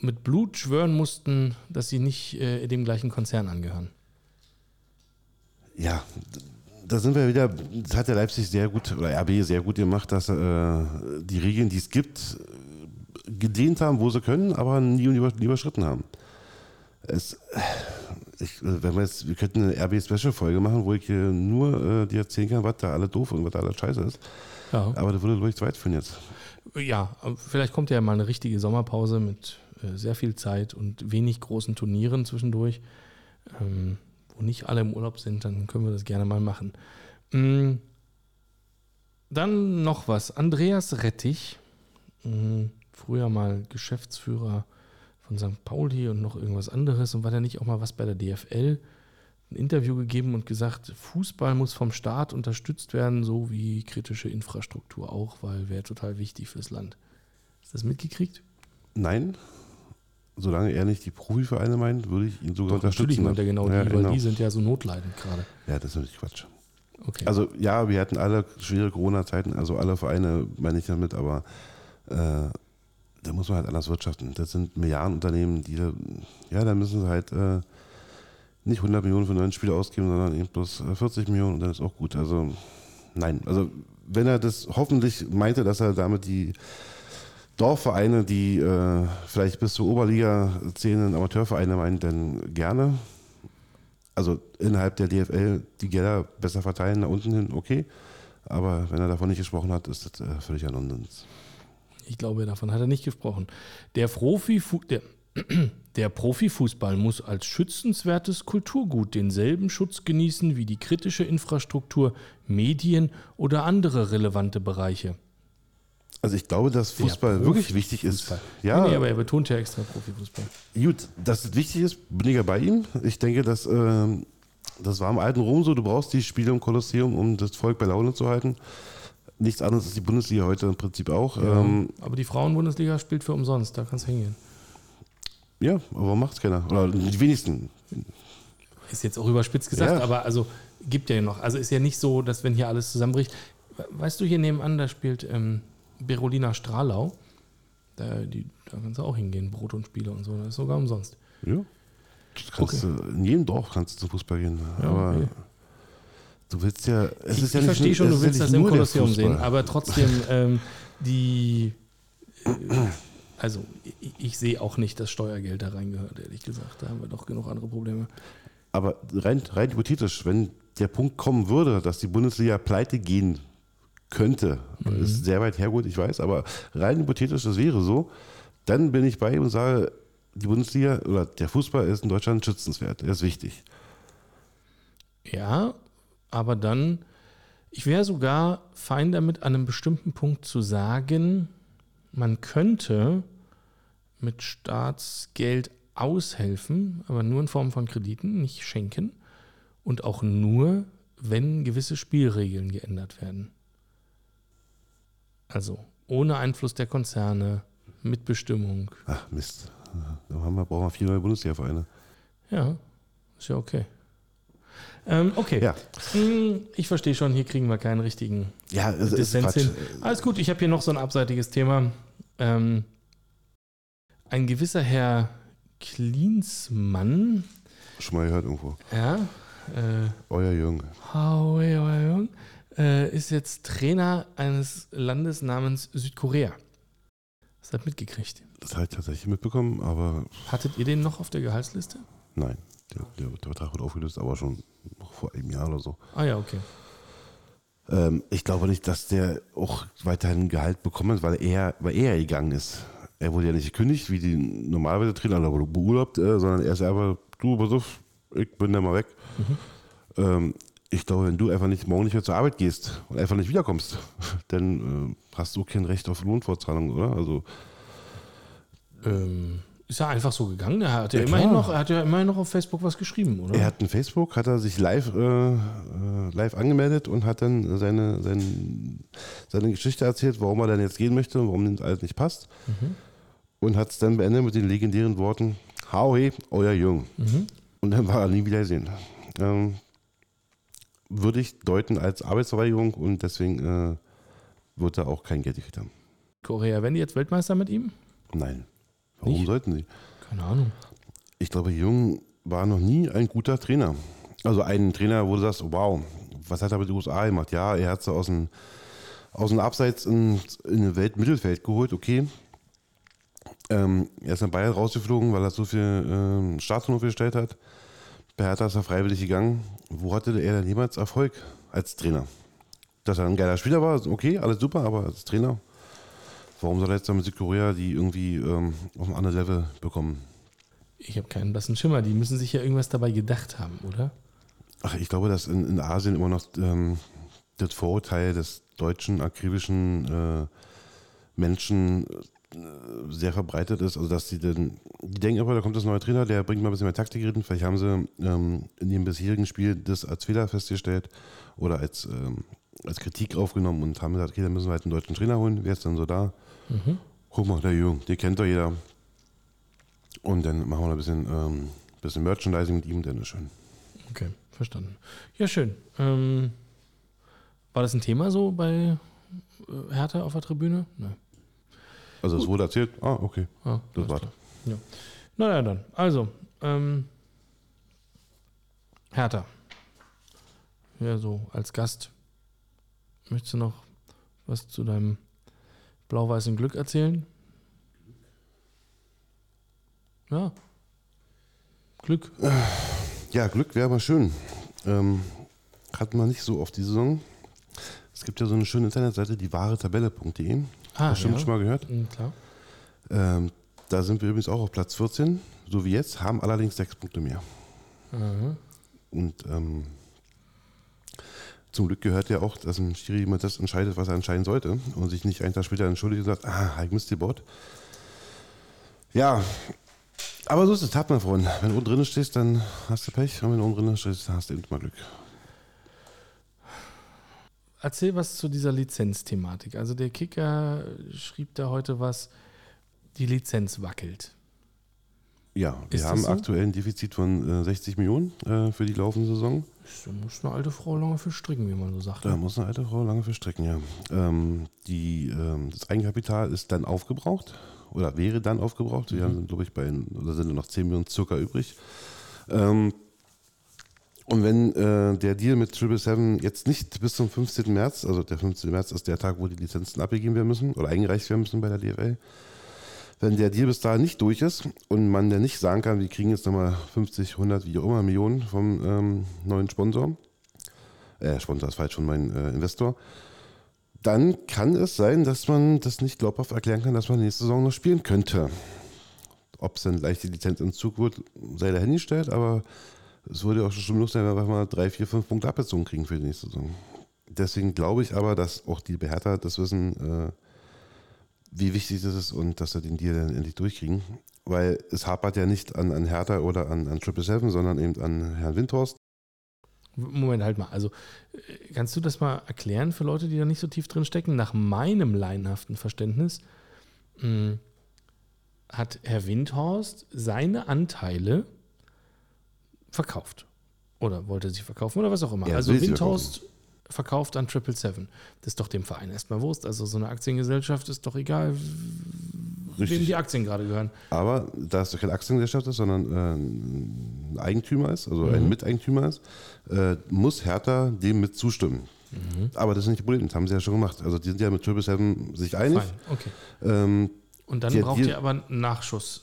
mit Blut schwören mussten, dass sie nicht äh, dem gleichen Konzern angehören. Ja, da sind wir wieder, das hat der Leipzig sehr gut, oder RB sehr gut gemacht, dass äh, die Regeln, die es gibt, gedehnt haben, wo sie können, aber nie über- nie überschritten haben. Es, ich, wenn wir jetzt, wir könnten eine RB-Special-Folge machen, wo ich hier nur äh, dir erzählen kann, was da alle doof und was da alles scheiße ist. Ja. Aber das würde, glaube ich, zu weit führen jetzt. Ja, vielleicht kommt ja mal eine richtige Sommerpause mit äh, sehr viel Zeit und wenig großen Turnieren zwischendurch, ähm, wo nicht alle im Urlaub sind, dann können wir das gerne mal machen. Mm, dann noch was. Andreas Rettich, mm, früher mal Geschäftsführer von St. Pauli und noch irgendwas anderes und war der nicht auch mal was bei der DFL? Ein Interview gegeben und gesagt, Fußball muss vom Staat unterstützt werden, so wie kritische Infrastruktur auch, weil wäre total wichtig fürs Land. Hast du das mitgekriegt? Nein, solange er nicht die Profivereine meint, würde ich ihn sogar Doch, natürlich unterstützen. meint er genau die, ja, weil genau. die sind ja so notleidend gerade. Ja, das ist natürlich Quatsch. Okay. Also ja, wir hatten alle schwere Corona-Zeiten, also alle Vereine meine ich damit, aber äh, da muss man halt anders wirtschaften. Das sind Milliardenunternehmen, die ja, da müssen sie halt äh, nicht 100 Millionen für neuen Spieler ausgeben, sondern eben äh, 40 Millionen und dann ist auch gut. Also nein, also wenn er das hoffentlich meinte, dass er damit die Dorfvereine, die äh, vielleicht bis zur Oberliga zählenden Amateurvereine meint, dann gerne. Also innerhalb der DFL die Gelder besser verteilen, nach unten hin, okay. Aber wenn er davon nicht gesprochen hat, ist das äh, völliger Nonsens. Ich glaube, davon hat er nicht gesprochen. Der, Profi der, [clears throat] der Profifußball muss als schützenswertes Kulturgut denselben Schutz genießen wie die kritische Infrastruktur, Medien oder andere relevante Bereiche. Also ich glaube, dass Fußball wirklich wichtig ist. Ja, Nee, aber er betont ja extra Profifußball. gut, dass es wichtig ist, bin ich ja bei ihm. Ich denke, dass ähm, das war im alten Rom so, du brauchst die Spiele im Kolosseum, um das Volk bei Laune zu halten. Nichts anderes ist die Bundesliga heute im Prinzip auch. Ja, ähm, aber die Frauenbundesliga spielt für umsonst, da kannst du hingehen. ja aber macht es keiner? Oder die wenigsten. Ist jetzt auch überspitzt gesagt, Ja. aber also gibt ja noch. Also ist ja nicht so, dass wenn hier alles zusammenbricht. We- Weißt du, hier nebenan, da spielt ähm, Berolina Stralau. Da, die, da kannst du auch hingehen, Brot und Spiele und so. Das ist sogar umsonst. Ja. Kannst du, in jedem Dorf kannst du zum Fußball gehen. Ja, aber okay. Du willst ja. Es ich ist ja ich verstehe schon, du ja willst das im Kolosseum sehen, aber trotzdem, ähm, die. Äh, also, ich, ich sehe auch nicht, dass Steuergeld da reingehört, ehrlich gesagt. Da haben wir doch genug andere Probleme. Aber rein, rein hypothetisch, wenn der Punkt kommen würde, dass die Bundesliga pleite gehen könnte, Mhm. ist sehr weit hergeholt, ich weiß, aber rein hypothetisch, das wäre so, dann bin ich bei ihm und sage, die Bundesliga oder der Fußball ist in Deutschland schützenswert, er ist wichtig. Ja, aber dann, ich wäre sogar fein damit, an einem bestimmten Punkt zu sagen, man könnte mit Staatsgeld aushelfen, aber nur in Form von Krediten, nicht schenken. Und auch nur, wenn gewisse Spielregeln geändert werden. Also ohne Einfluss der Konzerne, Mitbestimmung. Ach Mist, da haben wir, brauchen wir vier neue Bundesliga-Vereine. Ja, ist ja okay. Ähm, okay. Ja, Hm, Ich verstehe schon, hier kriegen wir keinen richtigen ja es Dissens hin. Alles gut, ich habe hier noch so ein abseitiges Thema. Ähm, ein gewisser Herr Klinsmann, Schon mal gehört irgendwo. ja, äh, Euer Jürgen. Hoi, hoi, hoi, äh, ist jetzt Trainer eines Landes namens Südkorea. Das mitgekriegt? Das habe ich tatsächlich mitbekommen, aber Hattet ihr den noch auf der Gehaltsliste? nein, der, der, der Vertrag wird aufgelöst, aber schon vor einem Jahr oder so. Ah ja, okay. Ähm, ich glaube nicht, dass der auch weiterhin Gehalt bekommt, weil er, weil er gegangen ist. Er wurde ja nicht gekündigt, wie die normalerweise Trainer oder beurlaubt, äh, sondern er ist einfach, du, pass auf, ich bin da mal weg. Ähm, ich glaube, wenn du einfach nicht morgen nicht mehr zur Arbeit gehst und einfach nicht wiederkommst, [laughs] dann äh, hast du kein Recht auf Lohnfortzahlung, oder? Also, Ähm, ist er einfach so gegangen? Er hat ja, Ja, immerhin klar. noch, er hat ja immerhin noch auf Facebook was geschrieben, oder? er hat ein Facebook, hat er sich live, äh, äh, live angemeldet und hat dann seine, sein, seine Geschichte erzählt, warum er dann jetzt gehen möchte und warum ihm das alles nicht passt. Und hat es dann beendet mit den legendären Worten, Hau he, euer Jung. Und dann war er nie wieder gesehen. Ähm, würde ich deuten als Arbeitsverweigerung und deswegen äh, wird er auch kein Geld gekriegt haben. Korea, werden die jetzt Weltmeister mit ihm? Nein. Warum Nicht? sollten sie? Keine Ahnung. Ich glaube, Jung war noch nie ein guter Trainer. Also ein Trainer, wo du sagst, wow, was hat er mit den USA gemacht? Ja, er hat sie aus dem, aus dem Abseits in, in den Weltmittelfeld geholt, okay. Ähm, er ist in Bayern rausgeflogen, weil er so viel ähm, Staatshof gestellt hat. Bei Hertha ist er freiwillig gegangen. Wo hatte er denn jemals Erfolg als Trainer? Dass er ein geiler Spieler war, okay, alles super, aber als Trainer, warum soll er jetzt dann mit Südkorea die irgendwie ähm, auf ein anderes Level bekommen? Ich habe keinen blassen Schimmer. Die müssen sich ja irgendwas dabei gedacht haben, oder? Ach, ich glaube, dass in, in Asien immer noch ähm, das Vorurteil des deutschen, akribischen äh, Menschen äh, sehr verbreitet ist. Also, dass die dann, die denken aber, da kommt das neue Trainer, der bringt mal ein bisschen mehr Taktik rein. Vielleicht haben sie ähm, in ihrem bisherigen Spiel das als Fehler festgestellt oder als, ähm, als Kritik aufgenommen und haben gesagt, okay, dann müssen wir halt einen deutschen Trainer holen. Wer ist dann so da? Guck mal, der Jung, den kennt doch jeder. Und dann machen wir ein bisschen, ähm, bisschen Merchandising mit ihm, dann ist schön. Okay, verstanden. Ja, schön. Ähm, war das ein Thema so bei äh, Hertha auf der Tribüne? Nein. Also es wurde erzählt, ah, okay. Ah, Das war's. Ja. Naja, dann. Also, ähm, Hertha. Ja, so als Gast. Möchtest du noch was zu deinem blau-weißen Glück erzählen? Ja. Glück. Ja, Glück wäre aber schön. Ähm, hatten wir nicht so oft die Saison. Es gibt ja so eine schöne Internetseite, die wahretabelle.de. Ah, Bestimmt ja. schon mal gehört. Mhm, klar. Ähm, da sind wir übrigens auch auf Platz 14, so wie jetzt, haben allerdings sechs Punkte mehr. Aha. Und ähm, zum Glück gehört ja auch, dass ein Schiri immer das entscheidet, was er entscheiden sollte und sich nicht einen Tag später entschuldigt und sagt, ah, ich Mist gebaut. Ja, aber so ist es, hat man Freund. Wenn du unten drin stehst, dann hast du Pech und wenn du unten drin stehst, dann hast du eben mal Glück. Erzähl was zu dieser Lizenzthematik. Also der Kicker schrieb da heute was, die Lizenz wackelt. Ja, wir Ist das haben so? aktuell ein Defizit von äh, 60 Millionen äh, für die laufende Saison. Da muss eine alte Frau lange für stricken, wie man so sagt. Da ne? muss eine alte Frau lange für strecken, ja. Ähm, die, ähm, das Eigenkapital ist dann aufgebraucht oder wäre dann aufgebraucht. Wir haben, glaube ich, bei, oder sind nur noch 10 Millionen circa übrig. Ähm, und wenn äh, der Deal mit 777 jetzt nicht bis zum 15. März, also der 15. März ist der Tag, wo die Lizenzen abgegeben werden müssen oder eingereicht werden müssen bei der DFL, wenn der Deal bis dahin nicht durch ist und man dann nicht sagen kann, wir kriegen jetzt nochmal 50, 100, wie auch immer, Millionen vom ähm, neuen Sponsor, äh, Sponsor ist falsch, von meinem äh, Investor, dann kann es sein, dass man das nicht glaubhaft erklären kann, dass man nächste Saison noch spielen könnte. Ob es dann gleich die Lizenzentzug wird, sei dahingestellt, aber es würde auch schon genug sein, wenn wir mal drei, vier, fünf Punkte abgezogen kriegen für die nächste Saison. Deswegen glaube ich aber, dass auch die Behärter das wissen, äh, wie wichtig das ist und dass sie den Deal dann endlich durchkriegen. Weil es hapert ja nicht an, an Hertha oder an, an Triple Seven, sondern eben an Herrn Windhorst. Moment, halt mal. Also, äh, kannst du das mal erklären für Leute, die da nicht so tief drin stecken? Nach meinem laienhaften Verständnis mh, hat Herr Windhorst seine Anteile verkauft. Oder wollte sie verkaufen oder was auch immer. Ja, also Windhorst verkauft an Triple Seven. Das ist doch dem Verein erstmal Wurst. Also so eine Aktiengesellschaft ist doch egal, wem Richtig. die Aktien gerade gehören. Aber da es doch keine Aktiengesellschaft ist, sondern äh, ein Eigentümer ist, also ein Miteigentümer ist, äh, muss Hertha dem mit zustimmen. Aber das ist nicht das Problem, das haben sie ja schon gemacht. Also die sind ja mit Triple Seven sich einig. Fein, okay. Ähm, Und dann braucht ihr aber einen Nachschuss.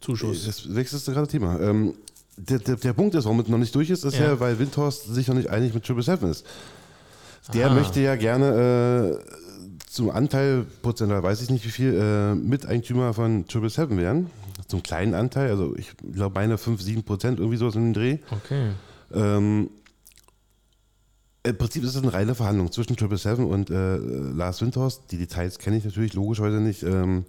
Zuschuss. das wechselst du gerade Thema. Ähm, der, der, der Punkt ist, warum es noch nicht durch ist, ist ja, Ja. weil Windhorst sich noch nicht einig mit Triple Seven ist. Der Ah. möchte ja gerne äh, zum Anteil, prozentual weiß ich nicht wie viel, äh, Miteigentümer von Triple Seven werden. Zum kleinen Anteil, also ich glaube meine 5, 7 Prozent, irgendwie sowas in dem Dreh. Okay. Ähm, Im Prinzip ist es eine reine Verhandlung zwischen Triple Seven und äh, Lars Windhorst. Die Details kenne ich natürlich logischerweise nicht. Ähm,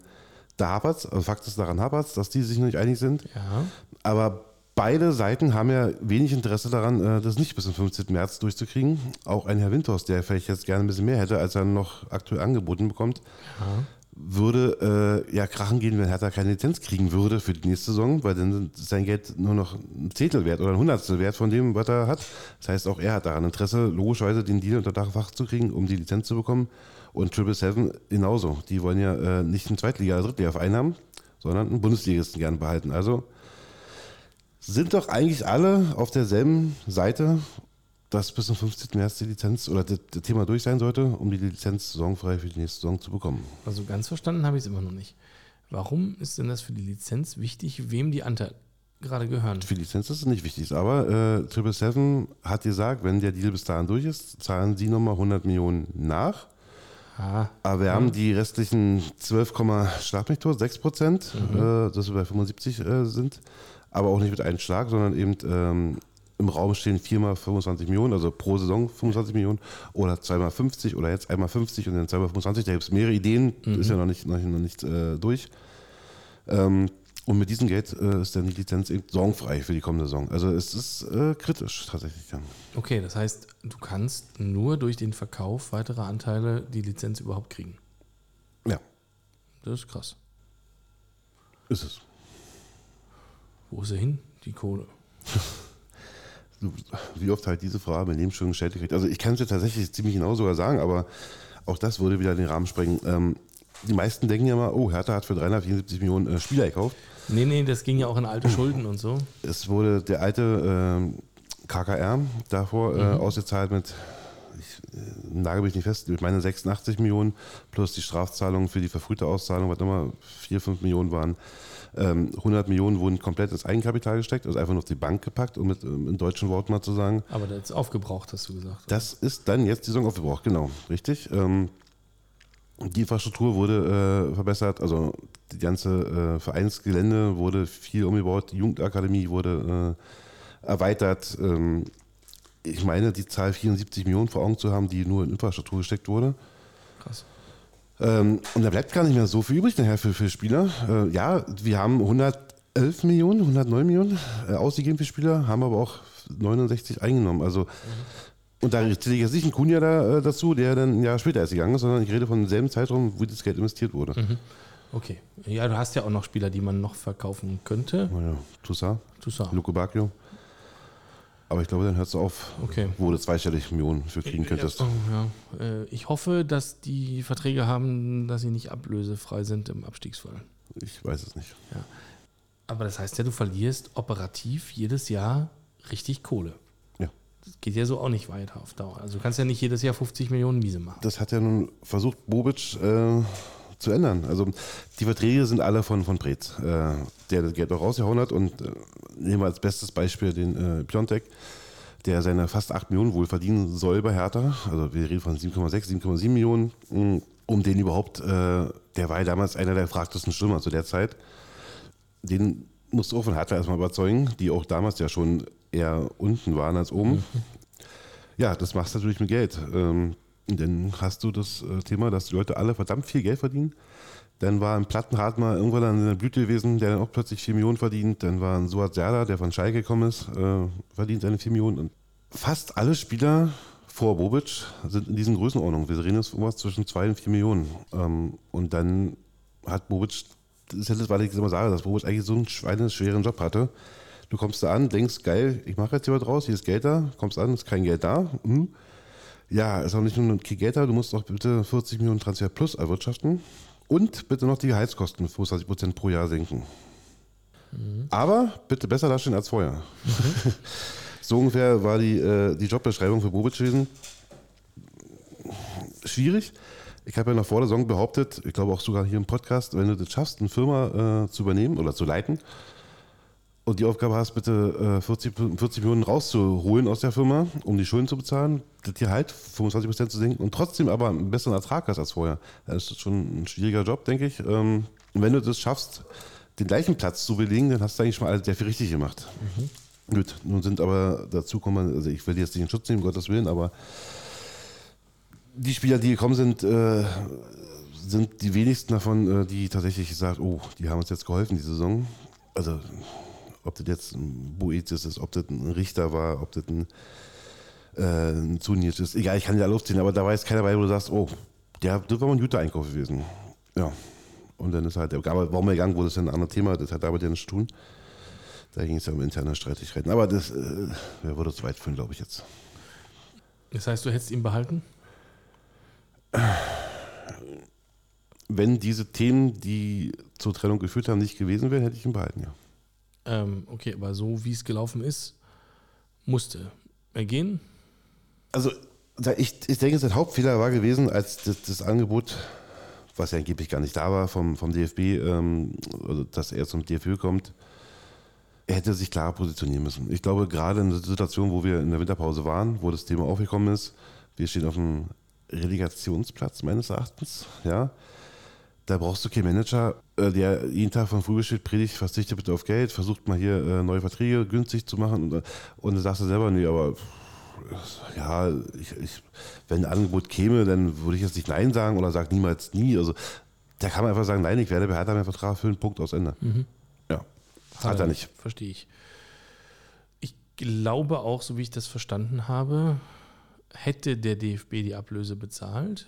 da hapert es, also Fakt ist, daran hapert dass die sich noch nicht einig sind. Ja. Aber beide Seiten haben ja wenig Interesse daran, äh, das nicht bis zum 15. März durchzukriegen. Auch ein Herr Windhorst, der vielleicht jetzt gerne ein bisschen mehr hätte, als er noch aktuell angeboten bekommt, würde äh, ja krachen gehen, wenn Hertha keine Lizenz kriegen würde für die nächste Saison, weil dann ist sein Geld nur noch ein Zehntel wert oder ein Hundertstel wert von dem, was er hat. Das heißt, auch er hat daran Interesse, logischerweise den Deal unter Dach und Fach zu kriegen, um die Lizenz zu bekommen. Und Triple Seven genauso. Die wollen ja äh, nicht einen Zweitliga- oder Drittliga-Verein haben, sondern einen Bundesligisten gerne behalten. Also sind doch eigentlich alle auf derselben Seite, dass bis zum 15. März die Lizenz oder das, das Thema durch sein sollte, um die Lizenz saisonfrei für die nächste Saison zu bekommen. Also ganz verstanden habe ich es immer noch nicht. Warum ist denn das für die Lizenz wichtig, wem die Anteile gerade gehören? Für die Lizenz ist es nicht wichtig, aber äh, Triple Seven hat gesagt, wenn der Deal bis dahin durch ist, zahlen sie nochmal 100 Millionen nach. Ah, Aber wir haben die restlichen 12, schlag mich tot, 6 Prozent, äh, dass wir bei 75 äh, sind. Aber auch nicht mit einem Schlag, sondern eben ähm, im Raum stehen viermal 25 Millionen, also pro Saison 25 Millionen oder zweimal 50 oder jetzt einmal 50 und dann zweimal 25. Da gibt es mehrere Ideen, ist ja noch nicht, noch, noch nicht äh, durch. Ähm, und mit diesem Geld äh, ist dann die Lizenz eben saisonfrei für die kommende Saison. Also es ist äh, kritisch tatsächlich. Okay, das heißt, du kannst nur durch den Verkauf weiterer Anteile die Lizenz überhaupt kriegen. ja, Das ist krass. ist es. Wo ist er hin, die Kohle? [laughs] Wie oft halt diese Frage mein Leben schon gestellt gekriegt. Also ich kann es dir tatsächlich ziemlich genau sogar sagen, aber auch das würde wieder den Rahmen sprengen. Ähm, die meisten denken ja mal, oh, Hertha hat für 374 Millionen äh, Spieler gekauft. Nee, nee, das ging ja auch in alte Schulden und so. Es wurde der alte ähm, KKR davor äh, ausgezahlt mit, ich äh, nagel mich nicht fest, ich meine 86 Millionen plus die Strafzahlungen für die verfrühte Auszahlung, was immer 4, 5 Millionen waren. Ähm, 100 Millionen wurden komplett ins Eigenkapital gesteckt, also einfach nur auf die Bank gepackt, um mit ähm, in deutschen Worten mal zu sagen. Aber das ist aufgebraucht, hast du gesagt. Das ist dann jetzt die Saison aufgebraucht, genau, richtig. Ähm, die Infrastruktur wurde äh, verbessert, also die ganze äh, Vereinsgelände wurde viel umgebaut, die Jugendakademie wurde äh, erweitert. Ähm, ich meine, die Zahl 74 Millionen vor Augen zu haben, die nur in Infrastruktur gesteckt wurde. Krass. Ähm, und da bleibt gar nicht mehr so viel übrig nachher für, für Spieler. Äh, ja, wir haben 111 Millionen, 109 Millionen äh, ausgegeben für Spieler, haben aber auch 69 eingenommen. Also, und da zähle ich jetzt nicht einen Kunja da, äh, dazu, der dann ein Jahr später erst gegangen ist, sondern ich rede von demselben Zeitraum, wo das Geld investiert wurde. Okay. Ja, du hast ja auch noch Spieler, die man noch verkaufen könnte. Naja, Toussaint, Toussaint. Luco Bacchio. Aber ich glaube, dann hört es auf, Okay. wo du zweistellig Millionen für kriegen könntest. Oh, ja. Äh, Ich hoffe, dass die Verträge haben, dass sie nicht ablösefrei sind im Abstiegsfall. Ich weiß es nicht. Aber das heißt ja, du verlierst operativ jedes Jahr richtig Kohle. Ja. Das geht ja so auch nicht weiter auf Dauer. Also du kannst ja nicht jedes Jahr 50 Millionen Miese machen. Das hat ja nun versucht, Bobic äh, zu ändern. Also die Verträge sind alle von, von Preetz, äh, der das Geld auch rausgehauen hat. Und äh, nehmen wir als bestes Beispiel den äh, Piontek, der seine fast 8 Millionen wohl verdienen soll bei Hertha. Also wir reden von 7,6, 7,7 Millionen. mh, Um den überhaupt, äh, der war ja damals einer der gefragtesten Stürmer zu der Zeit. Den musst du auch von Hertha erstmal überzeugen, die auch damals ja schon eher unten waren als oben. Ja, das machst du natürlich mit Geld. Ähm, dann hast du das äh, Thema, dass die Leute alle verdammt viel Geld verdienen. Dann war ein Plattenhardt mal irgendwann an der Blüte gewesen, der dann auch plötzlich 4 Millionen verdient. Dann war ein Suat Serdar, der von Schalke gekommen ist, äh, verdient seine 4 Millionen. Und fast alle Spieler vor Bobic sind in diesen Größenordnungen. Wir reden jetzt irgendwas zwischen 2 und 4 Millionen. Ähm, und dann hat Bobic, das ist ja das, was ich immer sage, dass Bobic eigentlich so einen schweineschweren Job hatte. Du kommst da an, denkst, geil, ich mache jetzt hier was draus, hier ist Geld da, kommst an, ist kein Geld da. Hm. Ja, ist auch nicht nur Geld da, du musst auch bitte 40 Millionen Transfer plus erwirtschaften und bitte noch die Gehaltskosten 25 Prozent pro Jahr senken. Aber bitte besser dastehen als vorher. [laughs] so ungefähr war die, äh, die Jobbeschreibung für Bobic gewesen. Schwierig. Ich habe ja noch vor der Saison behauptet, ich glaube auch sogar hier im Podcast, wenn du das schaffst, eine Firma äh, zu übernehmen oder zu leiten und die Aufgabe hast, bitte äh, 40, 40 Millionen rauszuholen aus der Firma, um die Schulden zu bezahlen, das Gehalt 25 Prozent zu senken und trotzdem aber einen besseren Ertrag hast als vorher, dann ist das schon ein schwieriger Job, denke ich. Ähm, und wenn du das schaffst, den gleichen Platz zu belegen, dann hast du eigentlich schon mal alles sehr viel richtig gemacht. Gut, nun sind aber dazu kommen, also ich will jetzt nicht in Schutz nehmen, um Gottes Willen, aber die Spieler, die gekommen sind, äh, sind die wenigsten davon, äh, die tatsächlich gesagt, oh, die haben uns jetzt geholfen, die Saison. Also, ob das jetzt ein Boetius ist, ob das ein Richter war, ob das ein, äh, ein Zunic ist, egal, ich kann die alle aufziehen, aber da weiß keiner bei, wo du sagst, oh, der, das war mal ein guter Einkauf gewesen. Ja. Und dann ist halt, aber warum er gegangen wurde, ist ja ein anderes Thema, das hat damit ja nichts zu tun. Da ging es ja um interne Streitigkeiten. Aber das äh, würde zu weit führen, glaube ich jetzt. Das heißt, du hättest ihn behalten? Wenn diese Themen, die zur Trennung geführt haben, nicht gewesen wären, hätte ich ihn behalten, ja. Ähm, okay, aber so wie es gelaufen ist, musste er gehen. Also, ich, ich denke, sein Hauptfehler war gewesen, als das, das Angebot, was ja angeblich gar nicht da war, vom, vom DFB, ähm, also, dass er zum DFB kommt, er hätte sich klarer positionieren müssen. Ich glaube, gerade in der Situation, wo wir in der Winterpause waren, wo das Thema aufgekommen ist, wir stehen auf einem Relegationsplatz meines Erachtens, ja. Da brauchst du keinen Manager, der jeden Tag von früh spät predigt, verzichte bitte auf Geld, versucht mal hier äh, neue Verträge günstig zu machen und, und dann sagst du selber, nee, aber ja, ich, ich, wenn ein Angebot käme, dann würde ich jetzt nicht Nein sagen oder sage niemals nie. Also da kann man einfach sagen, nein, ich werde bei Hertha meinen Vertrag erfüllen, Punkt aus Ende. Ja, hat er nicht. Verstehe ich. Ich glaube auch, so wie ich das verstanden habe, hätte der DFB die Ablöse bezahlt.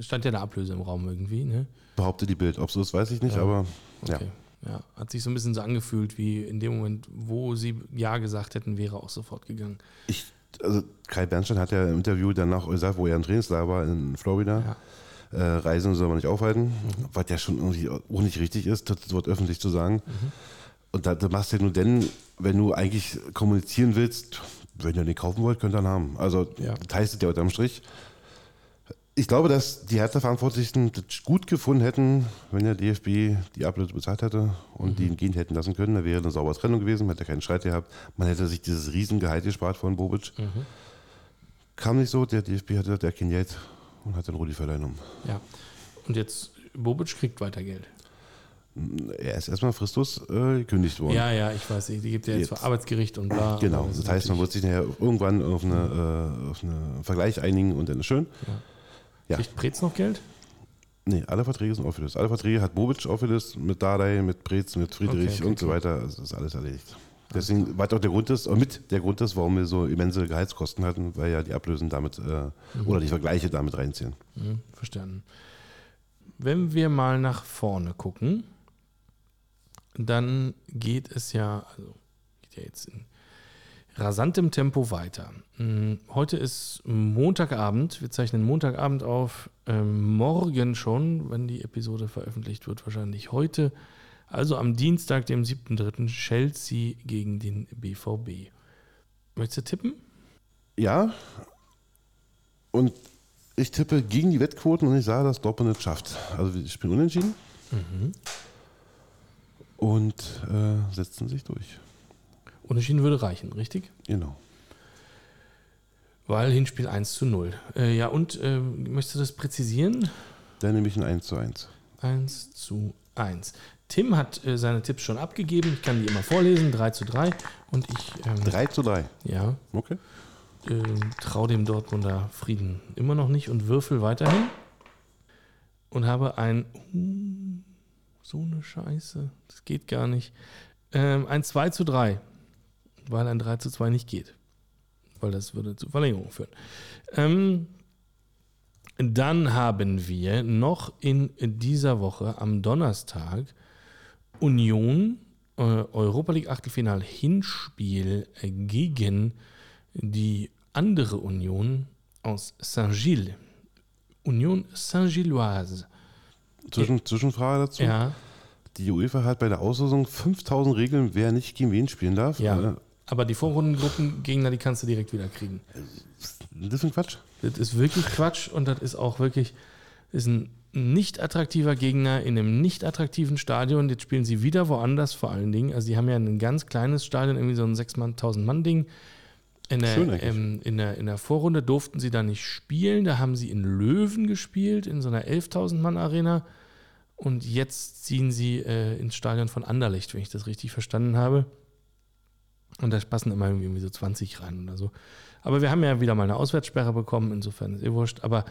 Stand ja eine Ablöse im Raum irgendwie, ne? Behaupte die Bild. Ob so ist, weiß ich nicht, Ja. aber ja. Okay. Ja. Hat sich so ein bisschen so angefühlt, wie in dem Moment, wo sie Ja gesagt hätten, wäre auch sofort gegangen. Ich, also Kai Bernstein hat ja im Interview danach gesagt, wo er im Trainingslager war in Florida, Ja. äh, Reisen soll man nicht aufhalten, was ja schon irgendwie auch nicht richtig ist, das Wort öffentlich zu sagen. Und da, da machst du ja nur denn, wenn du eigentlich kommunizieren willst, wenn ihr den kaufen wollt, könnt ihr ihn haben. Also Ja. das heißt es ja unterm Strich. Ich glaube, dass die Hertha-Verantwortlichen das gut gefunden hätten, wenn der DFB die Ablöse bezahlt hätte und die ihn gehen hätten lassen können. Da wäre eine saubere Trennung gewesen, man hätte keinen Streit gehabt. Man hätte sich dieses Riesengehalt gespart von Bobic. Kam nicht so, der DFB hatte der kein Geld und hat dann Rudi Völler genommen. Ja. Und jetzt, Bobic kriegt weiter Geld. Er ist erstmal fristlos äh, gekündigt worden. Ja, ja, ich weiß, die gibt ja jetzt, Jetzt. vor Arbeitsgericht und bla. Genau, das heißt, man wird sich nachher irgendwann auf, eine, äh, auf einen Vergleich einigen und dann ist schön. ja. Kriegt Preetz noch Geld? Nee, alle Verträge sind aufgelöst. Alle Verträge hat Bobic aufgelöst mit Dardai, mit Brez, mit Friedrich Okay, okay, und so weiter. Also ist alles erledigt. Deswegen, was auch der Grund ist, und mit der Grund ist, warum wir so immense Gehaltskosten hatten, weil ja die Ablösen damit äh, oder die Vergleiche damit reinziehen. Hm, verstanden. Wenn wir mal nach vorne gucken, dann geht es ja, also geht ja jetzt in rasantem Tempo weiter. Hm, Heute ist Montagabend, wir zeichnen Montagabend auf, ähm, morgen schon, wenn die Episode veröffentlicht wird, wahrscheinlich heute. Also am Dienstag, dem 7.3. Chelsea gegen den BVB. Möchtest du tippen? Ja, und ich tippe gegen die Wettquoten und ich sage, dass Dortmund es schafft. Also ich bin unentschieden und äh, setzen sich durch. Unentschieden würde reichen, richtig? Genau. Weil Hinspiel 1 zu 0. Äh, ja, und äh, möchtest du das präzisieren? Dann nehme ich ein 1 zu 1. 1 zu 1. Tim hat äh, seine Tipps schon abgegeben. Ich kann die immer vorlesen. 3 zu 3. Und ich ähm, 3 zu 3. ja, Okay. äh, traue dem Dortmunder Frieden immer noch nicht und würfel weiterhin. Und habe ein. Uh, so eine Scheiße. Das geht gar nicht. Ähm, ein 2 zu 3. Weil ein 3 zu 2 nicht geht. Weil das würde zu Verlängerung führen. Ähm, dann haben wir noch in dieser Woche am Donnerstag Union äh, Europa League Achtelfinal Hinspiel äh, gegen die andere Union aus Saint-Gilles. Union Saint-Gilloise. Zwischen, Zwischenfrage dazu. Ja, Die UEFA hat bei der Auslosung 5000 Regeln, wer nicht gegen wen spielen darf. ja. Aber die Vorrundengruppengegner, die kannst du direkt wieder kriegen. Das ist ein Quatsch. Das ist wirklich Quatsch und das ist auch wirklich ist ein nicht attraktiver Gegner in einem nicht attraktiven Stadion. Jetzt spielen sie wieder woanders vor allen Dingen. Also die haben ja ein ganz kleines Stadion, irgendwie so ein 6.000 Mann Ding. In der, Schön ähm, in, der, in der Vorrunde durften sie da nicht spielen. Da haben sie in Löwen gespielt, in so einer 11.000 Mann Arena. Und jetzt ziehen sie äh, ins Stadion von Anderlecht, wenn ich das richtig verstanden habe. Und da passen immer irgendwie so 20 rein oder so. Aber wir haben ja wieder mal eine Auswärtssperre bekommen, insofern ist eh wurscht. Aber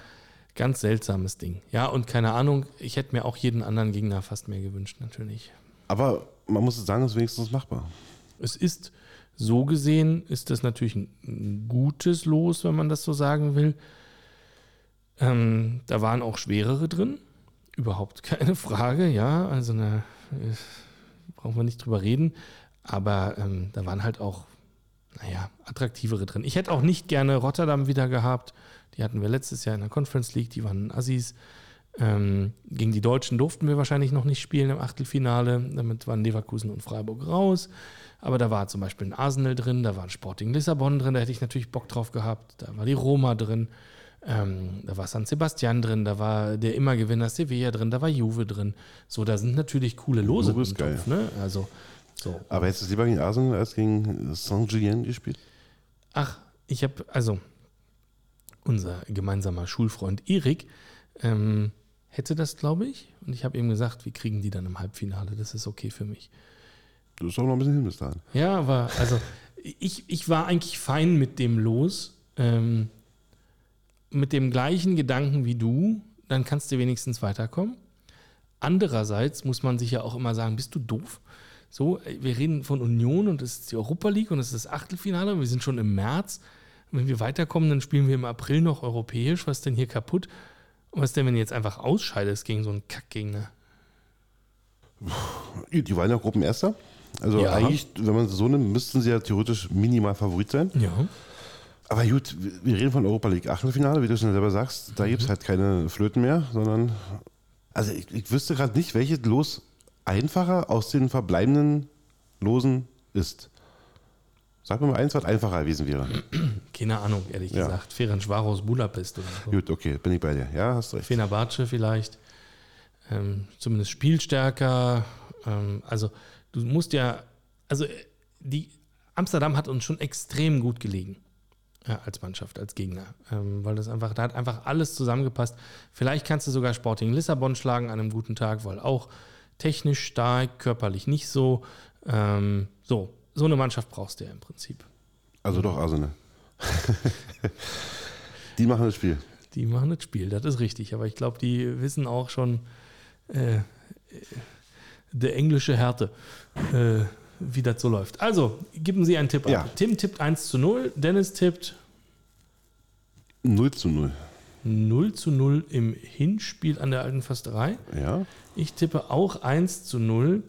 ganz seltsames Ding. Ja, und keine Ahnung, ich hätte mir auch jeden anderen Gegner fast mehr gewünscht, natürlich. Aber man muss sagen, es ist wenigstens machbar. Es ist so gesehen, ist das natürlich ein, gutes Los, wenn man das so sagen will. Ähm, da waren auch schwerere drin, überhaupt keine [laughs] Frage, ja. Also äh, brauchen wir nicht drüber reden. Aber ähm, da waren halt auch, naja, attraktivere drin. Ich hätte auch nicht gerne Rotterdam wieder gehabt. Die hatten wir letztes Jahr in der Conference League, die waren Assis. Ähm, gegen die Deutschen durften wir wahrscheinlich noch nicht spielen im Achtelfinale. Damit waren Leverkusen und Freiburg raus. Aber da war zum Beispiel ein Arsenal drin, da war ein Sporting Lissabon drin, da hätte ich natürlich Bock drauf gehabt. Da war die Roma drin, ähm, da war San Sebastian drin, da war der Immergewinner Sevilla drin, da war Juve drin. So, da sind natürlich coole Lose ist im geil. Topf, ne? Also, so. Aber hättest du es lieber gegen Arsenal als gegen Saint-Gilles gespielt? Ach, ich habe, also, unser gemeinsamer Schulfreund Erik ähm, hätte das, glaube ich. Und ich habe ihm gesagt, wir kriegen die dann im Halbfinale. Das ist okay für mich. Du bist auch noch ein bisschen hin bis dahin. Ja, aber also ich, ich war eigentlich fein mit dem Los. Ähm, mit dem gleichen Gedanken wie du, dann kannst du wenigstens weiterkommen. Andererseits muss man sich ja auch immer sagen, bist du doof? So, äh, wir reden von Union und es ist die Europa League und es ist das Achtelfinale und wir sind schon im März. Und wenn wir weiterkommen, dann spielen wir im April noch europäisch. Was ist denn hier kaputt? Und was denn, wenn du jetzt einfach ausscheidest gegen so einen Kackgegner? Die waren ja Gruppenerster. Also Ja. eigentlich, wenn man es so nimmt, müssten sie ja theoretisch minimal Favorit sein. Ja. Aber gut, wir reden von Europa League Achtelfinale, wie du schon selber sagst. Da gibt es halt keine Flöten mehr, sondern. Also ich, ich wüsste gerade nicht, welches Los einfacher aus den verbleibenden Losen ist. Sag mir mal eins, was einfacher gewesen wäre. [clears throat] Keine Ahnung, ehrlich Ja. gesagt. Ferencvaros Budapest oder so. Gut, okay, bin ich bei dir. Ja, hast recht. Fenerbahce vielleicht. Ähm, zumindest spielstärker. Ähm, also du musst ja, also äh, die Amsterdam hat uns schon extrem gut gelegen. Ja, als Mannschaft, als Gegner. Ähm, weil das einfach, da hat einfach alles zusammengepasst. Vielleicht kannst du sogar Sporting Lissabon schlagen an einem guten Tag, weil auch technisch stark, körperlich nicht so. Ähm, so, so eine Mannschaft brauchst du ja im Prinzip. Also doch Arsenal. [laughs] die machen das Spiel. Die machen das Spiel, das ist richtig. Aber ich glaube, die wissen auch schon äh, der englische Härte, äh, wie das so läuft. Also, geben Sie einen Tipp Ja. ab. Tim tippt 1 zu 0, Dennis tippt 0 zu 0. 0 zu 0 im Hinspiel an der Alten Försterei. Ja. Ich tippe auch 1 zu 0.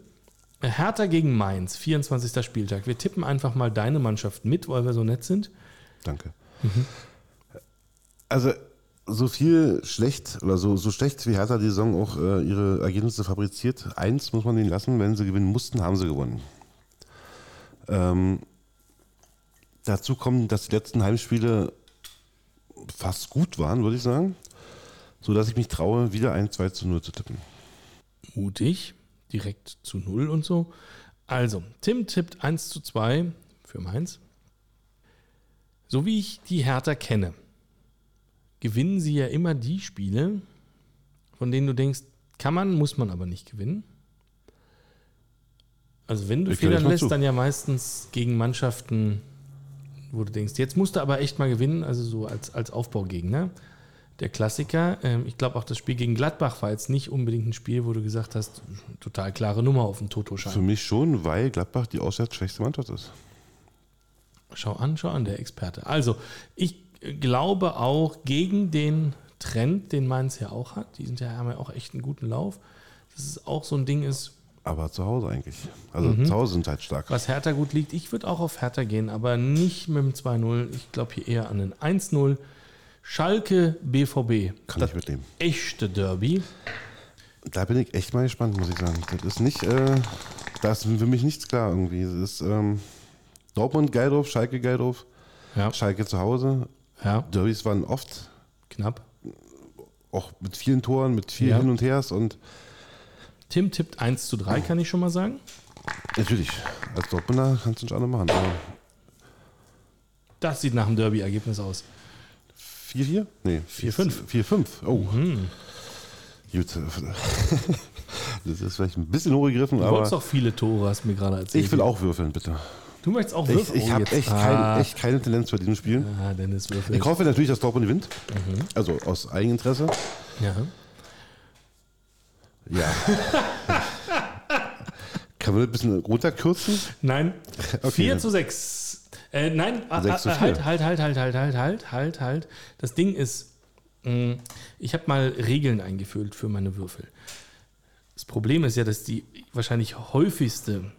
Hertha gegen Mainz, 24. Spieltag. Wir tippen einfach mal deine Mannschaft mit, weil wir so nett sind. Danke. Also, so viel schlecht oder so, so schlecht wie Hertha die Saison auch äh, ihre Ergebnisse fabriziert, eins muss man ihnen lassen, wenn sie gewinnen mussten, haben sie gewonnen. Ähm, dazu kommt, dass die letzten Heimspiele fast gut waren, würde ich sagen, sodass ich mich traue, wieder ein 2 zu 0 zu tippen. Mutig, direkt zu 0 und so. Also, Tim tippt 1 zu 2 für Mainz. So wie ich die Hertha kenne, gewinnen sie ja immer die Spiele, von denen du denkst, kann man, muss man aber nicht gewinnen. Also wenn du Ich Federn lässt, zu. dann ja meistens gegen Mannschaften, wo du denkst, jetzt musst du aber echt mal gewinnen, also so als, als Aufbaugegner. Der Klassiker, ähm, ich glaube auch das Spiel gegen Gladbach war jetzt nicht unbedingt ein Spiel, wo du gesagt hast, total klare Nummer auf dem Für Toto-Schein. mich schon, weil Gladbach die auswärts schwächste Mannschaft ist. Schau an, schau an, der Experte. Also, ich glaube auch gegen den Trend, den Mainz ja auch hat, die sind ja, haben ja auch echt einen guten Lauf, dass es auch so ein Ding ist, Aber zu Hause eigentlich. Also Mhm. zu Hause sind halt stark. was Hertha gut liegt. Ich würde auch auf Hertha gehen, aber nicht mit dem 2-0. Ich glaube hier eher an ein 1-0. Schalke BVB. Kann das ich mitnehmen. echte Derby. Da bin ich echt mal gespannt, muss ich sagen. Das ist nicht, äh, da ist für mich nichts klar irgendwie. Es ist ähm, Dortmund geil drauf, Schalke geil drauf, Ja, Schalke zu Hause. ja, Derbys waren oft knapp. auch mit vielen Toren, mit viel Ja. Hin und Hers und Tim tippt 1 zu 3, kann ich schon mal sagen. natürlich, als Dortmunder kannst du nicht alle machen. Das sieht nach einem Derby-Ergebnis aus. 4-4? Nee, 4-5. 4-5. Oh, Mhm. gut. Das ist vielleicht ein bisschen hochgegriffen, Du aber wolltest doch viele Tore, hast du mir gerade erzählt. ich will auch würfeln, bitte. Du möchtest auch Ich, würfeln? ich Oh, habe echt, ah. kein, echt keine Tendenz bei diesem Spiel. Ah, Dennis würfelt. Ich hoffe natürlich, dass Dortmund gewinnt. Mhm. Also aus Eigeninteresse. Ja. Ja. Kann man das ein bisschen runterkürzen? Nein. [laughs] Okay. 4 zu 6. Äh, nein, ah, 6 zu ah, 4. halt, halt, halt, halt, halt, halt, halt, halt, halt. Das Ding ist, mh, ich habe mal Regeln eingeführt für meine Würfel. Das Problem ist ja, dass die wahrscheinlich häufigste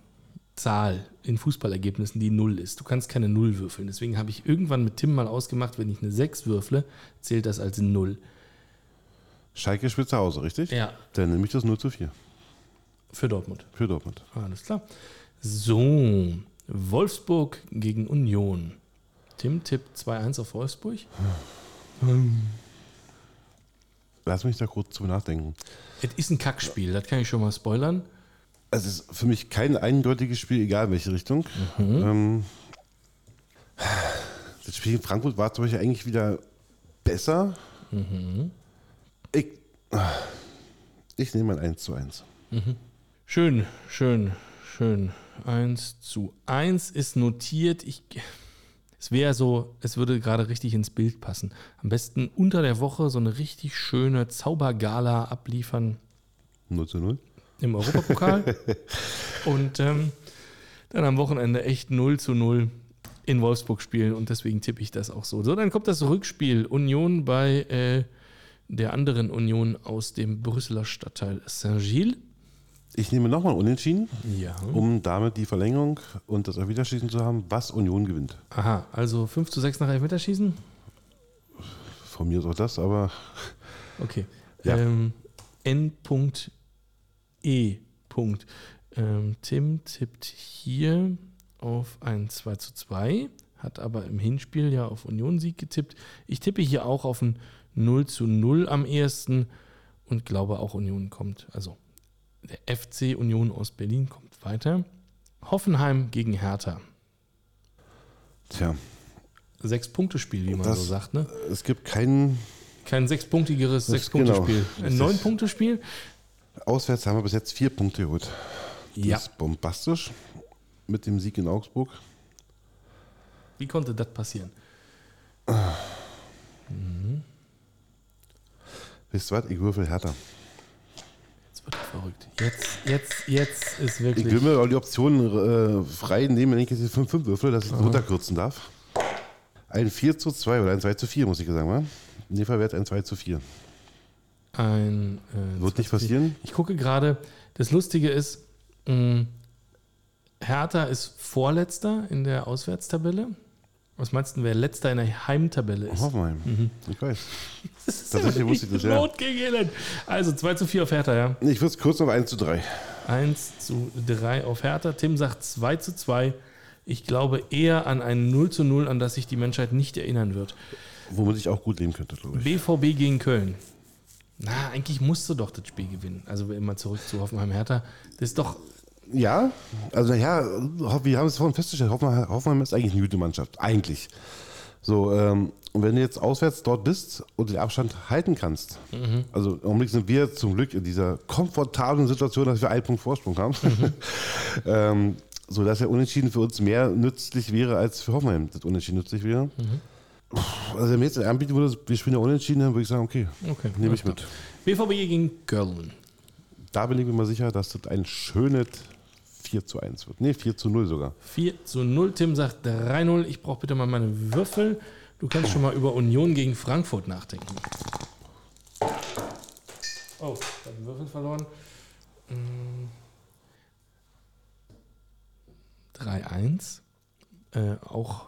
Zahl in Fußballergebnissen die 0 ist. Du kannst keine 0 würfeln. Deswegen habe ich irgendwann mit Tim mal ausgemacht, wenn ich eine 6 würfle, zählt das als 0. Schalke spielt zu Hause, richtig? Ja, Dann nehme ich das 0 zu 4 für Dortmund. für Dortmund. Alles klar. So, Wolfsburg gegen Union. Tim tippt 2-1 auf Wolfsburg. Lass mich da kurz drüber nachdenken. Es ist ein Kackspiel, das kann ich schon mal spoilern. Es ist für mich kein eindeutiges Spiel, egal in welche Richtung. Ähm, das Spiel in Frankfurt war zum Beispiel eigentlich wieder besser. Ich, ich nehme ein 1 zu 1. Schön, schön, schön. 1 zu 1 ist notiert. Ich, es wäre so, es würde gerade richtig ins Bild passen. Am besten unter der Woche so eine richtig schöne Zaubergala abliefern 0 zu 0. im Europapokal. [laughs] und ähm, dann am Wochenende echt 0 zu 0 in Wolfsburg spielen und deswegen tippe ich das auch so. So, dann kommt das Rückspiel. Union bei äh, der anderen Union aus dem Brüsseler Stadtteil Saint-Gilles. Ich nehme nochmal Unentschieden, Ja. um damit die Verlängerung und das Erwiderschießen zu haben, was Union gewinnt. Aha, also 5 zu 6 nach Elfmeterschießen? Von mir ist auch das, aber Okay. Ja. Ähm, N.E. Punkt. Ähm, Tim tippt hier auf ein 2 zu 2, hat aber im Hinspiel ja auf Union-Sieg getippt. Ich tippe hier auch auf ein 0 zu 0 am ehesten und glaube auch Union kommt. Also der FC Union aus Berlin kommt weiter. Hoffenheim gegen Hertha. tja, Sechs-Punkte-Spiel, wie man Das- so sagt, ne? es gibt keinen. Kein sechspunktigeres Sechs-Punkte-Spiel. genau. Ein Neun-Punkte-Spiel? Auswärts haben wir bis jetzt vier Punkte geholt. Ja. Das ist bombastisch. Mit dem Sieg in Augsburg. Wie konnte das passieren? Wisst ihr was? Ich würfel härter. Jetzt wird er verrückt. Jetzt, jetzt, jetzt ist Ich wirklich. will mir auch die Option äh, frei nehmen, wenn ich jetzt 5-5 würfel, dass ich runterkürzen darf. Ein 4 zu 2 oder ein 2 zu 4, muss ich sagen. Wa? In dem Fall wäre es ein 2 zu 4. Ein, äh, Wird nicht passieren? Ich gucke gerade, das Lustige ist, mh, Hertha ist Vorletzter in der Auswärtstabelle. Was meinst du, wer Letzter in der Heimtabelle ist? Hoffenheim. Ich weiß. [laughs] Das ist Tatsächlich wusste ich das, ja. Not gegen Elend. Also 2 zu 4 auf Hertha, ja. Ich würde es kurz auf 1 zu 3. 1 zu 3 auf Hertha. Tim sagt 2 zu 2. Ich glaube eher an ein 0 zu 0, an das sich die Menschheit nicht erinnern wird. Womit ich auch gut leben könnte, glaube ich. BVB gegen Köln. Na, eigentlich musst du doch das Spiel gewinnen. Also immer zurück zu Hoffenheim Hertha. Das ist doch. Ja, also ja, wir haben es vorhin festgestellt, Hoffenheim, Hoffenheim ist eigentlich eine gute Mannschaft. Eigentlich. So, ähm, und wenn du jetzt auswärts dort bist und den Abstand halten kannst, also im Augenblick sind wir zum Glück in dieser komfortablen Situation, dass wir einen Punkt Vorsprung haben, [laughs] ähm, so dass der Unentschieden für uns mehr nützlich wäre, als für Hoffenheim das Unentschieden nützlich wäre. Also wenn mir jetzt anbieten würde, wir spielen ja Unentschieden, dann würde ich sagen, okay, Okay, nehme ich mit. BVB gegen Köln. Da bin ich mir mal sicher, dass das ein schönes 4 zu 1 wird. Nee, 4 zu 0 sogar. 4 zu 0. Tim sagt 3-0. Ich brauche bitte mal meine Würfel. Du kannst schon mal über Union gegen Frankfurt nachdenken. Oh, ich habe Würfel verloren. Mm. 3-1. Äh, auch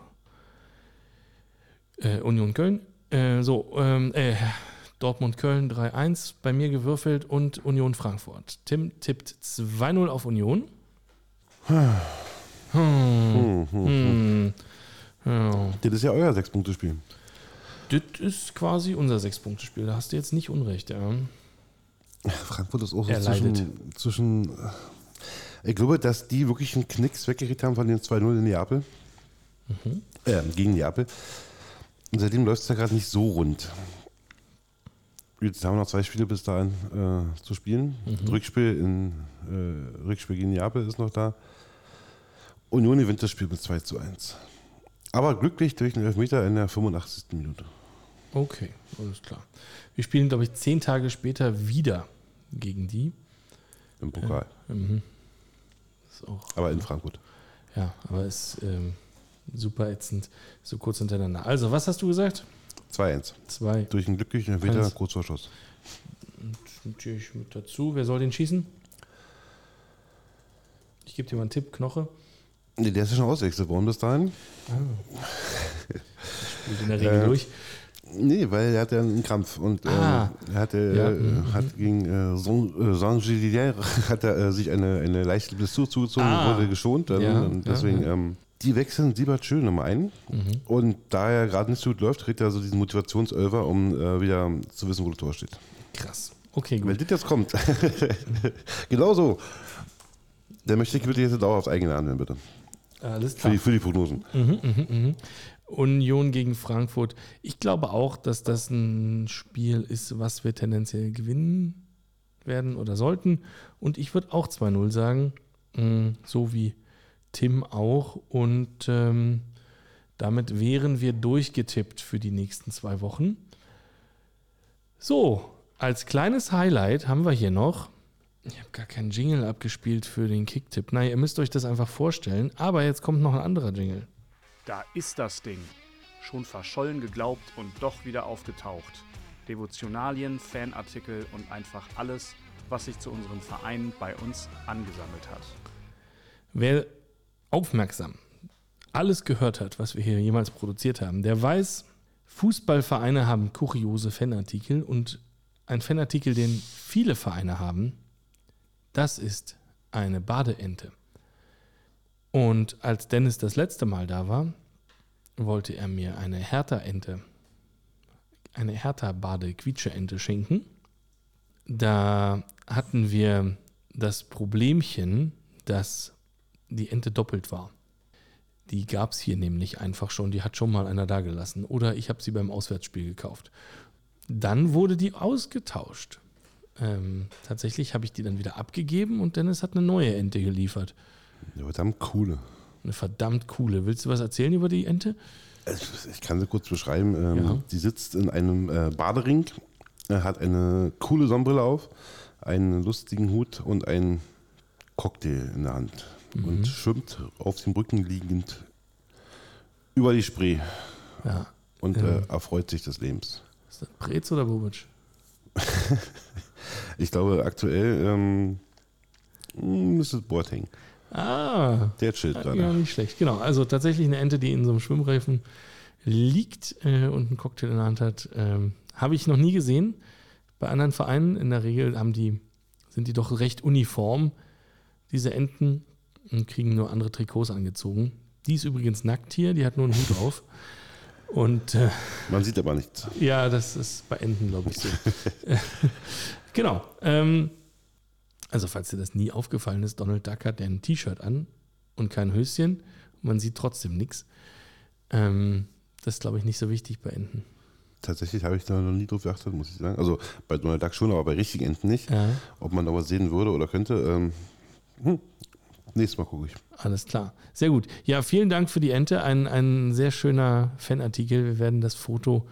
äh, Union Köln. Äh, so, ähm, äh, Dortmund Köln 3-1. Bei mir gewürfelt und Union Frankfurt. Tim tippt 2-0 auf Union. Hm. Hm. Ja. Das ist ja euer Sechs-Punkte-Spiel. Das ist quasi unser Sechs-Punkte-Spiel. Da hast du jetzt nicht Unrecht, ja. Frankfurt ist auch so zwischen, zwischen. äh, Ich glaube, dass die wirklich einen Knicks weggekriegt haben von den 2-0 in Neapel. Mhm. Äh, gegen Neapel. Und seitdem läuft es ja gerade nicht so rund. Jetzt haben wir noch zwei Spiele bis dahin äh, zu spielen. Mhm. Rückspiel, in, äh, Rückspiel gegen Neapel ist noch da. Union gewinnt das Spiel mit 2 zu 1. Aber glücklich durch den Elfmeter in der 85. Minute. Okay, alles klar. Wir spielen, glaube ich, zehn Tage später wieder gegen die. Im Pokal. Mhm. Ist auch, Aber in Frankfurt. ja, aber ist ähm, super ätzend, so kurz hintereinander. Also, was hast du gesagt? 2-1. Zwei. Durch einen glücklichen Eins. kurz vor Schluss. Natürlich mit dazu. Wer soll den schießen? Ich gebe dir mal einen Tipp, Knoche. Nee, der ist ja schon auswechselt worden bis dahin. Spielt in der Regel [laughs] Äh, durch. Nee, weil er hatte einen Krampf und Ah. äh, er hatte, Ja, äh, mhm, hat gegen äh, äh, Saint-Gillier [laughs] hat er äh, sich eine, eine leichte Blessur zugezogen Ah. wurde geschont. Dann, Ja, und deswegen, ja. Ähm, die wechseln Siebert schön nochmal ein. Mhm. Und da er gerade nicht so gut läuft, kriegt er so diesen Motivationsölver, um äh, wieder zu wissen, wo das Tor steht. Krass. Okay, Wenn gut. das jetzt kommt, [laughs] genau so, dann möchte ich bitte jetzt dauerhaft eigene anwenden, bitte. Alles Für klar. die, für die Prognosen. Mhm, mhm, mhm. Union gegen Frankfurt. Ich glaube auch, dass das ein Spiel ist, was wir tendenziell gewinnen werden oder sollten. Und ich würde auch 2-0 sagen, mm, so wie Tim auch. Und ähm, damit wären wir durchgetippt für die nächsten zwei Wochen. So, als kleines Highlight haben wir hier noch. Ich habe gar keinen Jingle abgespielt für den Kicktipp. Nein, ihr müsst euch das einfach vorstellen. Aber jetzt kommt noch ein anderer Jingle. Da ist das Ding. Schon verschollen geglaubt und doch wieder aufgetaucht. Devotionalien, Fanartikel und einfach alles, was sich zu unserem Verein bei uns angesammelt hat. Wer aufmerksam alles gehört hat, was wir hier jemals produziert haben, der weiß, Fußballvereine haben kuriose Fanartikel und ein Fanartikel, den viele Vereine haben, das ist eine Badeente. Und als Dennis das letzte Mal da war, wollte er mir eine Hertha-Ente, eine Hertha-Bade-Quietsche-Ente schenken. Da hatten wir das Problemchen, dass die Ente doppelt war. Die gab es hier nämlich einfach schon, die hat schon mal einer da gelassen. Oder ich habe sie beim Auswärtsspiel gekauft. Dann wurde die ausgetauscht. ähm, tatsächlich habe ich die dann wieder abgegeben und Dennis hat eine neue Ente geliefert. Eine verdammt coole. Eine verdammt coole. Willst du was erzählen über die Ente? Ich kann sie kurz beschreiben. Ähm, Ja. Die sitzt in einem äh, Badering, äh, hat eine coole Sonnenbrille auf, einen lustigen Hut und einen Cocktail in der Hand und schwimmt auf dem Rücken liegend über die Spree Ja. und Ja. äh, erfreut sich des Lebens. Ist das Brez oder Bobic? [laughs] Ich glaube, aktuell ähm, Mrs. Boateng. Ah, Der chillt ja, gerade. nicht schlecht. Genau, also tatsächlich eine Ente, die in so einem Schwimmreifen liegt äh, und einen Cocktail in der Hand hat. Ähm, Habe ich noch nie gesehen. Bei anderen Vereinen in der Regel haben die, sind die doch recht uniform, diese Enten, und kriegen nur andere Trikots angezogen. Die ist übrigens nackt hier, die hat nur einen Hut auf. Und äh, Man sieht aber nichts. ja, das ist bei Enten, glaube ich, so. [laughs] genau. Ähm, also, falls dir das nie aufgefallen ist, Donald Duck hat ja ein T-Shirt an und kein Höschen. Man sieht trotzdem nichts. Ähm, das ist, glaube ich, nicht so wichtig bei Enten. Tatsächlich habe ich da noch nie drauf geachtet, muss ich sagen. Also bei Donald Duck schon, aber bei richtigen Enten nicht. Ja, Ob man da was sehen würde oder könnte. Ähm, hm. Nächstes Mal gucke ich. alles klar. Sehr gut. Ja, vielen Dank für die Ente. Ein, ein sehr schöner Fanartikel. Wir werden das Foto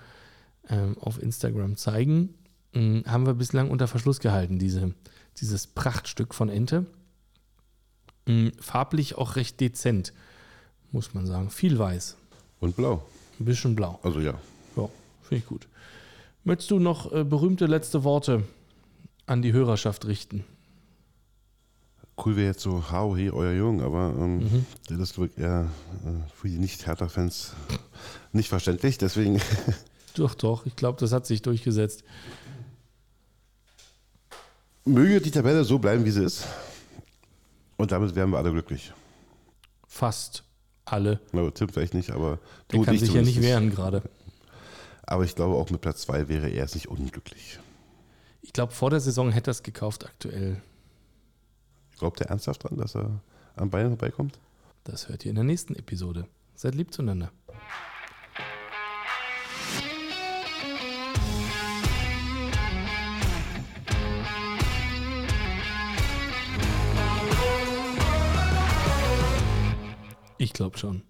ähm, auf Instagram zeigen. Ähm, haben wir bislang unter Verschluss gehalten, diese, dieses Prachtstück von Ente. Ähm, farblich auch recht dezent, muss man sagen. Viel weiß, Und blau. ein bisschen blau. Also ja. Ja, finde ich gut. Möchtest du noch äh, berühmte letzte Worte an die Hörerschaft richten? Cool wäre jetzt so, hau, hey, euer Jung, aber ähm, Mhm. das ist glaube ich eher äh, für die Nicht-Hertha-Fans nicht verständlich. Deswegen [laughs] Doch, doch, ich glaube, das hat sich durchgesetzt. möge die Tabelle so bleiben, wie sie ist. Und damit wären wir alle glücklich. Fast alle. Na, Tim vielleicht nicht, aber Der und kann ich sich ja nicht wehren gerade. Aber ich glaube, auch mit Platz 2 wäre er nicht unglücklich. Ich glaube, vor der Saison hätte er es gekauft aktuell. Glaubt er ernsthaft dran, dass er an Bayern vorbeikommt? Das hört ihr in der nächsten Episode. Seid lieb zueinander. Ich glaube schon.